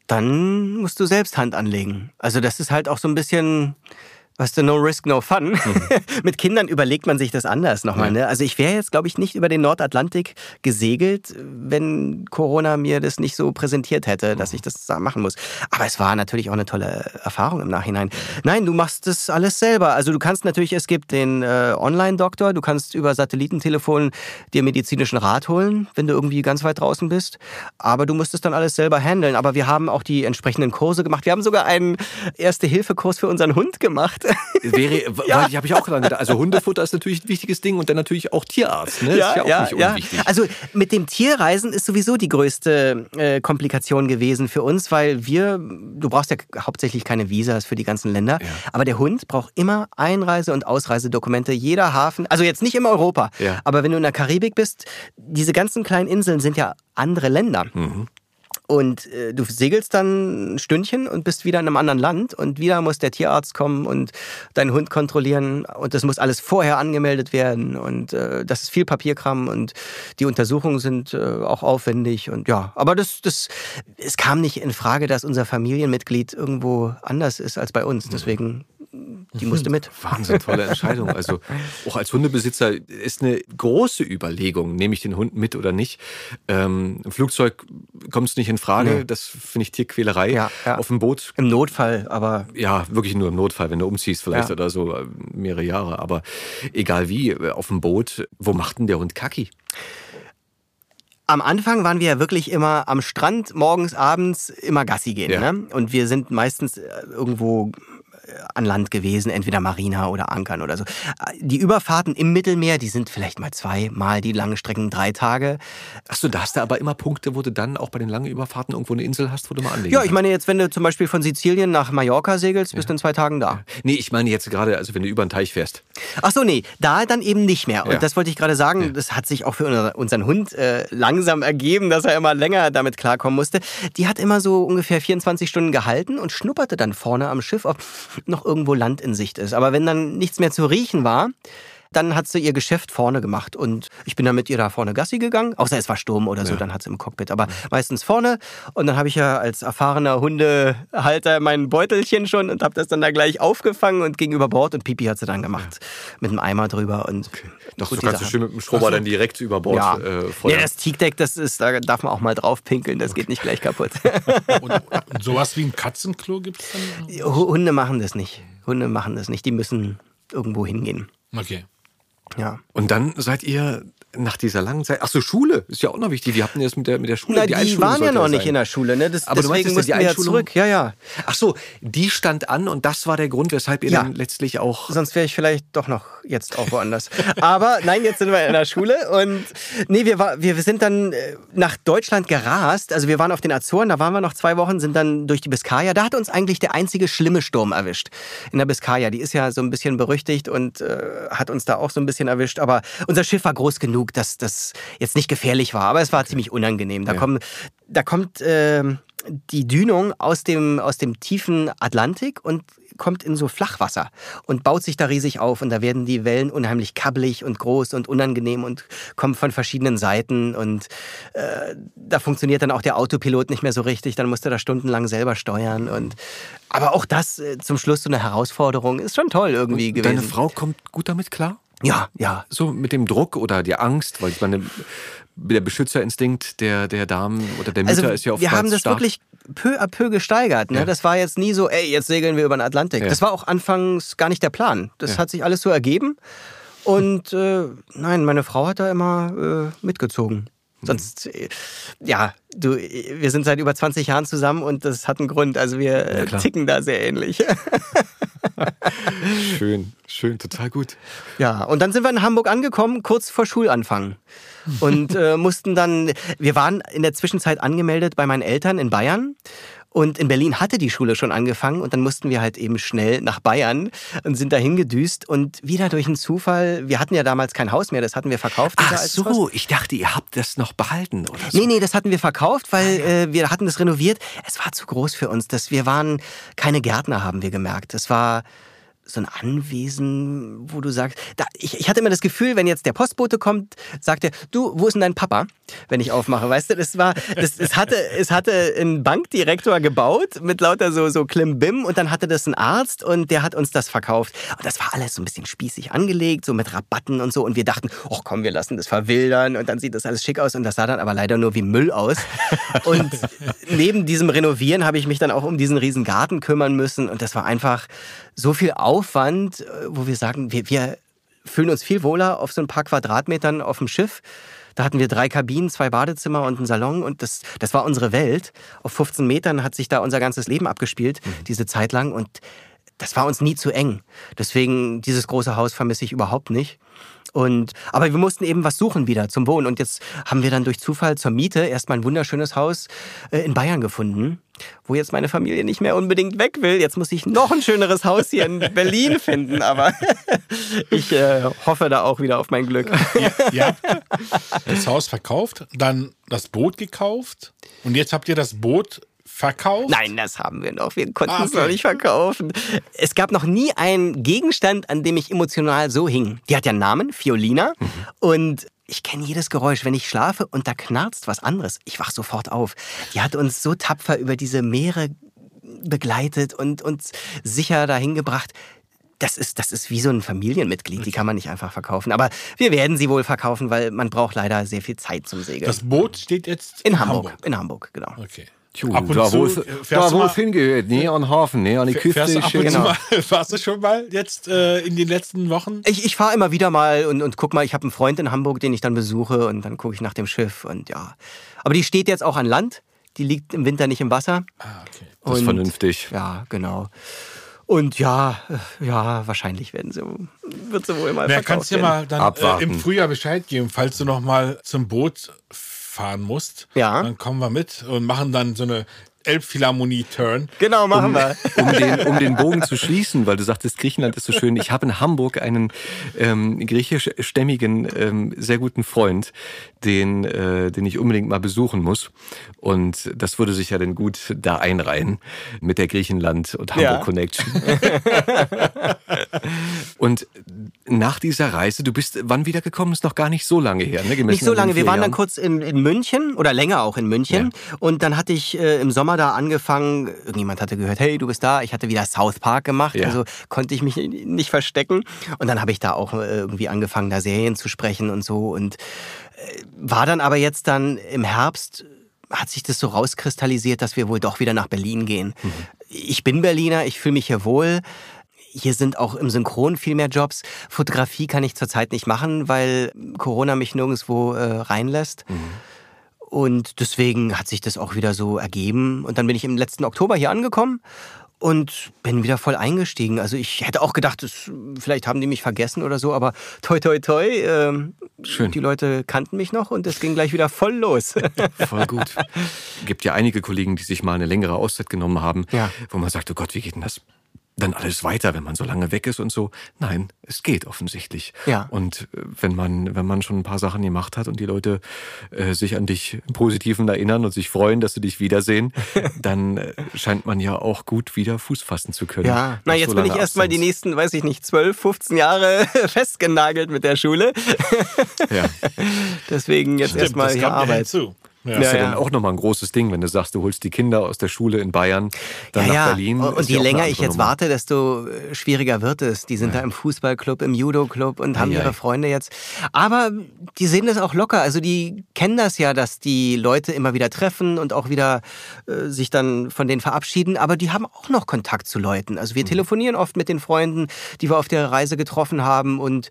dann musst du selbst Hand anlegen. Also das ist halt auch so ein bisschen, weißt du, no risk, no fun. Mit Kindern überlegt man sich das anders nochmal. Ja. Ne? Also ich wäre jetzt, glaube ich, nicht über den Nordatlantik gesegelt, wenn Corona mir das nicht so präsentiert hätte, dass ich das da machen muss. Aber es war natürlich auch eine tolle Erfahrung im Nachhinein. Nein, du machst das alles selber. Also du kannst natürlich, es gibt den äh, Online-Doktor, du kannst über Satellitentelefon dir medizinischen Rat holen, wenn du irgendwie ganz weit draußen bist. Aber du musst es dann alles selber handeln. Aber wir haben auch die entsprechenden Kurse gemacht. Wir haben sogar einen Erste-Hilfe-Kurs für unseren Hund gemacht. Wäre, ich habe ich auch dran gedacht. Also Hundefutter ist natürlich ein wichtiges Ding und dann natürlich auch Tierarzt. Ne? ist ja auch nicht unwichtig. Also mit dem Tierreisen ist sowieso die größte äh, Komplikation gewesen für uns, weil wir, du brauchst ja hauptsächlich keine Visas für die ganzen Länder, Ja. aber der Hund braucht immer Einreise- und Ausreisedokumente. Jeder Hafen, also jetzt nicht immer Europa, Ja. aber wenn du in der Karibik bist, diese ganzen kleinen Inseln sind ja andere Länder. Mhm. Und äh, du segelst dann ein Stündchen und bist wieder in einem anderen Land und wieder muss der Tierarzt kommen und deinen Hund kontrollieren und das muss alles vorher angemeldet werden und äh, das ist viel Papierkram und die Untersuchungen sind äh, auch aufwendig und ja, aber das, das, es kam nicht in Frage, dass unser Familienmitglied irgendwo anders ist als bei uns, deswegen die musste mit. Wahnsinn, tolle Entscheidung. Also auch als Hundebesitzer ist eine große Überlegung, nehme ich den Hund mit oder nicht. Ähm, Im Flugzeug kommt es nicht in Frage, Nee. das finde ich Tierquälerei. Ja, ja. Auf dem Boot, Im Notfall, aber ja, wirklich nur im Notfall, wenn du umziehst vielleicht Ja. oder so, äh, mehrere Jahre. Aber egal wie, äh, auf dem Boot, wo macht denn der Hund Kacki? Am Anfang waren wir ja wirklich immer am Strand, morgens, abends, immer Gassi gehen. Ne? Und wir sind meistens äh, irgendwo an Land gewesen, entweder Marina oder Ankern oder so. Die Überfahrten im Mittelmeer, die sind vielleicht mal zwei, mal die langen Strecken drei Tage. Achso, da hast du aber immer Punkte, wo du dann auch bei den langen Überfahrten irgendwo eine Insel hast, wo du mal anlegen Ja, ich meine jetzt, wenn du zum Beispiel von Sizilien nach Mallorca segelst, bist du in zwei Tagen da. Nee, ich meine jetzt gerade, also wenn du über den Teich fährst. Ach so, nee, da dann eben nicht mehr. Und Ja. das wollte ich gerade sagen, das hat sich auch für unser- unseren Hund äh, langsam ergeben, dass er immer länger damit klarkommen musste. Die hat immer so ungefähr 24 Stunden gehalten und schnupperte dann vorne am Schiff, ob noch irgendwo Land in Sicht ist. Aber wenn dann nichts mehr zu riechen war, dann hat sie ihr Geschäft vorne gemacht. Und ich bin dann mit ihr da vorne Gassi gegangen. Außer es war Sturm oder so, dann hat sie im Cockpit. Aber meistens vorne. Und dann habe ich ja als erfahrener Hundehalter mein Beutelchen schon und habe das dann da gleich aufgefangen und gegenüber Bord. Und Pipi hat sie dann gemacht. Mit einem Eimer drüber. Und Doch, gut, du kannst du schön mit dem Schrubber dann direkt über Bord ja. äh, ja, das Teakdeck, das ist, da darf man auch mal drauf pinkeln, das geht nicht gleich kaputt. Und, und sowas wie ein Katzenklo gibt es dann? Hu- Hunde machen das nicht. Hunde machen das nicht. Die müssen irgendwo hingehen. Okay. Ja. Und dann seid ihr nach dieser langen Zeit. Achso, Schule ist ja auch noch wichtig. Habt ihr das mit der, mit der Schule? Na, die, Einschulung waren ja noch das nicht sein. in der Schule, ne? Das, Aber deswegen ja, mussten die wir ja zurück. Ja, ja. Ach so, die stand an und das war der Grund, weshalb ihr Ja. dann letztlich auch. Sonst wäre ich vielleicht doch noch jetzt auch woanders. Aber nein, jetzt sind wir in der Schule und nee, wir, war, wir sind dann äh, nach Deutschland gerast. Also wir waren auf den Azoren, da waren wir noch zwei Wochen, sind dann durch die Biskaya. Da hat uns eigentlich der einzige schlimme Sturm erwischt. In der Biskaya. Die ist ja so ein bisschen berüchtigt und äh, hat uns da auch so ein bisschen erwischt. Aber unser Schiff war groß genug, dass das jetzt nicht gefährlich war. Aber es war ziemlich unangenehm. Da Ja. kommen, da kommt ähm, die Dünung aus dem, aus dem tiefen Atlantik und kommt in so Flachwasser und baut sich da riesig auf und da werden die Wellen unheimlich kabbelig und groß und unangenehm und kommen von verschiedenen Seiten und äh, da funktioniert dann auch der Autopilot nicht mehr so richtig, dann musst du da stundenlang selber steuern und aber auch das äh, zum Schluss so eine Herausforderung ist schon toll irgendwie gewesen. Deine Frau kommt gut damit klar? Ja, ja. So mit dem Druck oder die Angst, weil ich meine, der Beschützerinstinkt der, der Damen oder der Mütter Also ist ja oftmals wir haben das stark. wirklich peu à peu gesteigert. Ne? Ja. Das war jetzt nie so, ey, jetzt segeln wir über den Atlantik. Ja. Das war auch anfangs gar nicht der Plan. Das Ja. hat sich alles so ergeben. Und äh, nein, meine Frau hat da immer äh, mitgezogen. Sonst, äh, ja, du, äh, wir sind seit über 20 Jahren zusammen und das hat einen Grund. Also wir äh, klar. ticken da sehr ähnlich. Schön, schön, total gut. Ja, und dann sind wir in Hamburg angekommen, kurz vor Schulanfang. Und äh, mussten dann, wir waren in der Zwischenzeit angemeldet bei meinen Eltern in Bayern. Und in Berlin hatte die Schule schon angefangen und dann mussten wir halt eben schnell nach Bayern und sind dahin gedüst. Und wieder durch einen Zufall, wir hatten ja damals kein Haus mehr, das hatten wir verkauft. Ach so, ich dachte, ihr habt das noch behalten oder so. Nee, nee, das hatten wir verkauft, weil äh, wir hatten das renoviert. Es war zu groß für uns. Das, wir waren keine Gärtner, haben wir gemerkt. Das war so ein Anwesen, wo du sagst, da, ich, ich hatte immer das Gefühl, wenn jetzt der Postbote kommt, sagt er, du, wo ist denn dein Papa, wenn ich aufmache, weißt du, das war, das, es hatte, es hatte ein Bankdirektor gebaut mit lauter so, so Klimbim und dann hatte das ein Arzt und der hat uns das verkauft. Und das war alles so ein bisschen spießig angelegt, so mit Rabatten und so. Und wir dachten, ach komm, wir lassen das verwildern und dann sieht das alles schick aus. Und das sah dann aber leider nur wie Müll aus. Und neben diesem Renovieren habe ich mich dann auch um diesen riesen Garten kümmern müssen. Und das war einfach so viel Aufwand, äh, wo wir sagen, wir, wir fühlen uns viel wohler auf so ein paar Quadratmetern auf dem Schiff. Da hatten wir drei Kabinen, zwei Badezimmer und einen Salon und das, das war unsere Welt. Auf 15 Metern hat sich da unser ganzes Leben abgespielt, diese Zeit lang und das war uns nie zu eng. Deswegen dieses große Haus vermisse ich überhaupt nicht. Und, aber wir mussten eben was suchen wieder zum Wohnen. Und jetzt haben wir dann durch Zufall zur Miete erstmal ein wunderschönes Haus äh, in Bayern gefunden, wo jetzt meine Familie nicht mehr unbedingt weg will. Jetzt muss ich noch ein schöneres Haus hier in Berlin finden. Aber ich äh, hoffe da auch wieder auf mein Glück. Ihr habt das Haus verkauft, dann das Boot gekauft und jetzt habt ihr das Boot verkauft? Nein, das haben wir noch. Wir konnten Ah, es okay. noch nicht verkaufen. Es gab noch nie einen Gegenstand, an dem ich emotional so hing. Die hat ja einen Namen, Fiolina. Mhm. Und ich kenne jedes Geräusch. Wenn ich schlafe und da knarzt was anderes, ich wach sofort auf. Die hat uns so tapfer über diese Meere begleitet und uns sicher dahin gebracht. Das ist, das ist wie so ein Familienmitglied, die kann man nicht einfach verkaufen. Aber wir werden sie wohl verkaufen, weil man braucht leider sehr viel Zeit zum Segeln. Das Boot steht jetzt in Hamburg. In Hamburg, genau. Okay. Tju, Ab und da zu, wo es, fährst da, du wo mal- es hingehört, näher an den Hafen, näher an die Küste. Fährst du ab schön. und zu Genau. mal, warst du schon mal jetzt äh, in den letzten Wochen? Ich, ich fahre immer wieder mal und, und guck mal, ich habe einen Freund in Hamburg, den ich dann besuche und dann gucke ich nach dem Schiff und ja. Aber die steht jetzt auch an Land, die liegt im Winter nicht im Wasser. Ah, okay. Das ist Und- vernünftig. Ja, genau. Und ja, äh, ja, wahrscheinlich werden sie, wird sie wohl mal Na, verkauft kannst du dir werden. mal dann äh, im Frühjahr Bescheid geben, falls du noch mal zum Boot fahren musst. Ja. Dann kommen wir mit und machen dann so eine Elbphilharmonie-Turn. Genau, machen wir. Um den, um den Bogen zu schließen, weil du sagtest, Griechenland ist so schön. Ich habe in Hamburg einen ähm, griechischstämmigen, ähm, sehr guten Freund, den, äh, den ich unbedingt mal besuchen muss. Und das würde sich ja dann gut da einreihen mit der Griechenland- und Ja. Hamburg-Connection. und nach dieser Reise, du bist wann wiedergekommen? Ist noch gar nicht so lange her, ne? Nicht so lange. Wir waren dann Jahren. kurz in, in München oder länger auch in München. Und dann hatte ich äh, im Sommer da angefangen, irgendjemand hatte gehört, hey, du bist da. Ich hatte wieder South Park gemacht, Ja. also konnte ich mich nicht verstecken. Und dann habe ich da auch äh, irgendwie angefangen, da Serien zu sprechen und so. Und äh, war dann aber jetzt dann im Herbst hat sich das so rauskristallisiert, dass wir wohl doch wieder nach Berlin gehen. Ich bin Berliner, ich fühle mich hier wohl. Hier sind auch im Synchron viel mehr Jobs. Fotografie kann ich zurzeit nicht machen, weil Corona mich nirgendwo äh, reinlässt. Und deswegen hat sich das auch wieder so ergeben. Und dann bin ich im letzten Oktober hier angekommen und bin wieder voll eingestiegen. Also ich hätte auch gedacht, das, vielleicht haben die mich vergessen oder so, aber toi toi toi, ähm, Schön. die Leute kannten mich noch und es ging gleich wieder voll los. Voll gut. Gibt ja einige Kollegen, die sich mal eine längere Auszeit genommen haben, Ja. wo man sagt, oh Gott, wie geht denn das dann alles weiter, wenn man so lange weg ist und so? Nein, es geht offensichtlich. Ja. Und äh, wenn man, wenn man schon ein paar Sachen gemacht hat und die Leute äh, sich an dich im Positiven erinnern und sich freuen, dass sie dich wiedersehen, dann äh, scheint man ja auch gut wieder Fuß fassen zu können. Ja, na jetzt so bin ich erstmal die nächsten, weiß ich nicht, 12, 15 Jahre festgenagelt mit der Schule. Ja. Deswegen jetzt erstmal hier Arbeit. hinzu. Ja. Das ist ja, Ja, dann ja. auch nochmal ein großes Ding, wenn du sagst, du holst die Kinder aus der Schule in Bayern, dann ja, nach ja. Berlin. Und, ist und je ja länger ich jetzt Nummer. warte, desto äh, schwieriger wird es. Die sind da im Fußballclub, im Judo-Club und haben ihre Freunde jetzt. Aber die sehen das auch locker. Also die kennen das ja, dass die Leute immer wieder treffen und auch wieder äh, sich dann von denen verabschieden. Aber die haben auch noch Kontakt zu Leuten. Also wir Mhm. telefonieren oft mit den Freunden, die wir auf der Reise getroffen haben und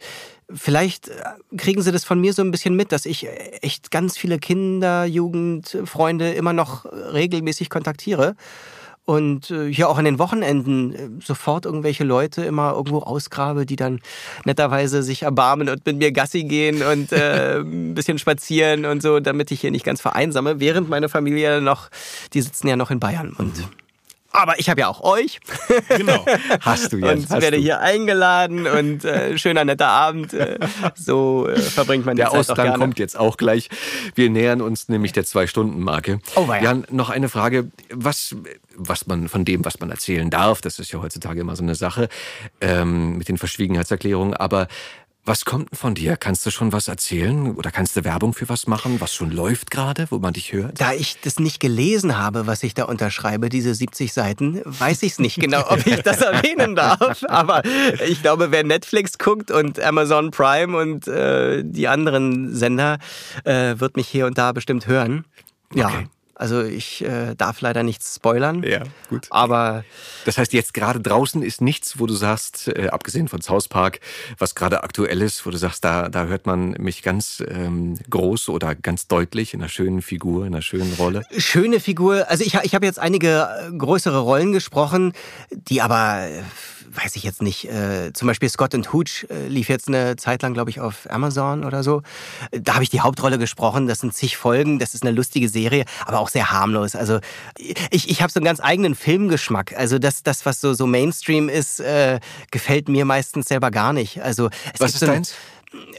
Vielleicht äh, kriegen sie das von mir so ein bisschen mit, dass ich äh, echt ganz viele Kinder, Jugend, Freunde immer noch äh, regelmäßig kontaktiere. Und äh, hier auch an den Wochenenden äh, sofort irgendwelche Leute immer irgendwo ausgrabe, die dann netterweise sich erbarmen und mit mir Gassi gehen und äh, ein bisschen spazieren und so, damit ich hier nicht ganz vereinsame, während meine Familie noch, die sitzen ja noch in Bayern. Und aber ich habe ja auch euch Genau. Hast du jetzt. und werde du. hier eingeladen und äh, schöner netter Abend. Äh, so äh, verbringt man die Der Zeit auch Ausgang gerne. kommt jetzt auch gleich. Wir nähern uns nämlich der Zwei-Stunden-Marke. Oh, weia. Jan, noch eine Frage. Was, was man von dem, was man erzählen darf, das ist ja heutzutage immer so eine Sache ähm, mit den Verschwiegenheitserklärungen, aber was kommt denn von dir? Kannst du schon was erzählen oder kannst du Werbung für was machen, was schon läuft gerade, wo man dich hört? Da ich das nicht gelesen habe, was ich da unterschreibe, diese 70 Seiten, weiß ich es nicht genau, ob ich das erwähnen darf. Aber ich glaube, wer Netflix guckt und Amazon Prime und äh, die anderen Sender, äh, wird mich hier und da bestimmt hören. Ja, Okay. Also ich äh, darf leider nichts spoilern. Ja, gut. Aber Das heißt, jetzt gerade draußen ist nichts, wo du sagst, äh, abgesehen von South Park, was gerade aktuell ist, wo du sagst, da, da hört man mich ganz ähm, groß oder ganz deutlich in einer schönen Figur, in einer schönen Rolle. schöne Figur. Also ich, ich habe jetzt einige äh, größere Rollen gesprochen, die aber, äh, weiß ich jetzt nicht, äh, zum Beispiel Scott and Hooch äh, lief jetzt eine Zeit lang, glaube ich, auf Amazon oder so. Äh, Da habe ich die Hauptrolle gesprochen. Das sind zig Folgen. Das ist eine lustige Serie, aber auch sehr harmlos. Also ich, ich habe so einen ganz eigenen Filmgeschmack. Also das, das was so, so Mainstream ist, äh, gefällt mir meistens selber gar nicht. Also es Was gibt ist so ein- deins?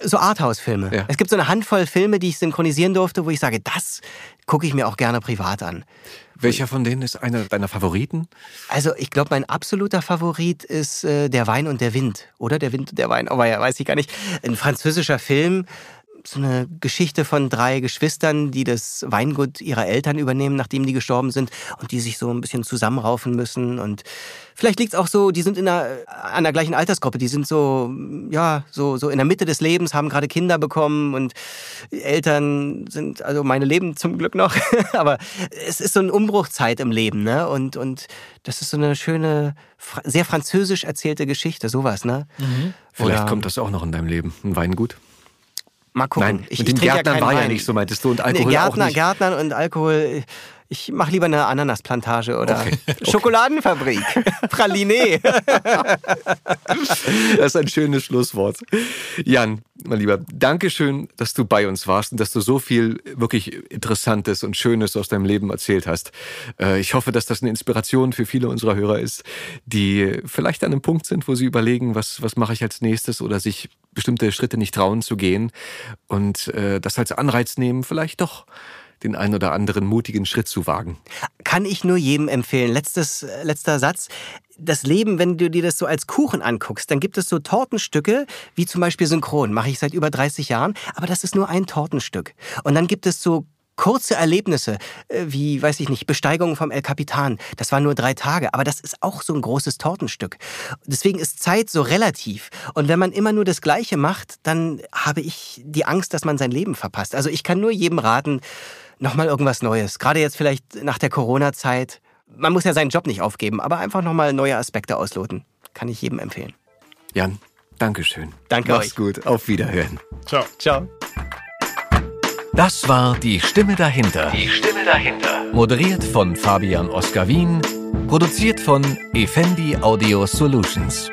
so Arthouse-Filme. Ja. Es gibt so eine Handvoll Filme, die ich synchronisieren durfte, wo ich sage, das gucke ich mir auch gerne privat an. Welcher von denen ist einer deiner Favoriten? Also ich glaube, mein absoluter Favorit ist äh, Der Wein und der Wind. Oder Der Wind und der Wein, aber ja, weiß ich gar nicht. Ein französischer Film, so eine Geschichte von drei Geschwistern, die das Weingut ihrer Eltern übernehmen, nachdem die gestorben sind und die sich so ein bisschen zusammenraufen müssen. Und vielleicht liegt es auch so, die sind in einer, an der gleichen Altersgruppe, die sind so, ja, so, so in der Mitte des Lebens, haben gerade Kinder bekommen und Eltern sind, also meine leben zum Glück noch, aber es ist so eine Umbruchzeit im Leben, ne? Und, und das ist so eine schöne, sehr französisch erzählte Geschichte, sowas, ne? Vielleicht Oder- kommt das auch noch in deinem Leben. Ein Weingut? Mal gucken. Nein, mit dem trinke Gärtnern keinen war ja Wein. nicht so, meintest du, und Alkohol nee, Gärtner, auch nicht. Gärtnern und Alkohol. Ich mache lieber eine Ananasplantage oder okay. Schokoladenfabrik. Praline. das ist ein schönes Schlusswort. Jan, mein Lieber, danke schön, dass du bei uns warst und dass du so viel wirklich Interessantes und Schönes aus deinem Leben erzählt hast. Äh, ich hoffe, dass das eine Inspiration für viele unserer Hörer ist, die vielleicht an einem Punkt sind, wo sie überlegen, was, was mache ich als nächstes oder sich bestimmte Schritte nicht trauen zu gehen und äh, das als Anreiz nehmen, vielleicht doch den einen oder anderen mutigen Schritt zu wagen. Kann ich nur jedem empfehlen. Letztes, letzter Satz. Das Leben, wenn du dir das so als Kuchen anguckst, dann gibt es so Tortenstücke, wie zum Beispiel Synchron, mache ich seit über 30 Jahren, aber das ist nur ein Tortenstück. Und dann gibt es so kurze Erlebnisse, äh, wie, weiß ich nicht, Besteigung vom El Capitan. Das waren nur drei Tage, aber das ist auch so ein großes Tortenstück. Deswegen ist Zeit so relativ. Und wenn man immer nur das Gleiche macht, dann habe ich die Angst, dass man sein Leben verpasst. Also ich kann nur jedem raten, nochmal irgendwas Neues. Gerade jetzt vielleicht nach der Corona-Zeit. Man muss ja seinen Job nicht aufgeben, aber einfach nochmal neue Aspekte ausloten. Kann ich jedem empfehlen. Jan, Dankeschön. Danke Mach's euch. gut. Auf Wiederhören. Ciao. Ciao. Das war Die Stimme dahinter. Die Stimme dahinter. Moderiert von Fabian Oskar Wien. Produziert von Effendi Audio Solutions.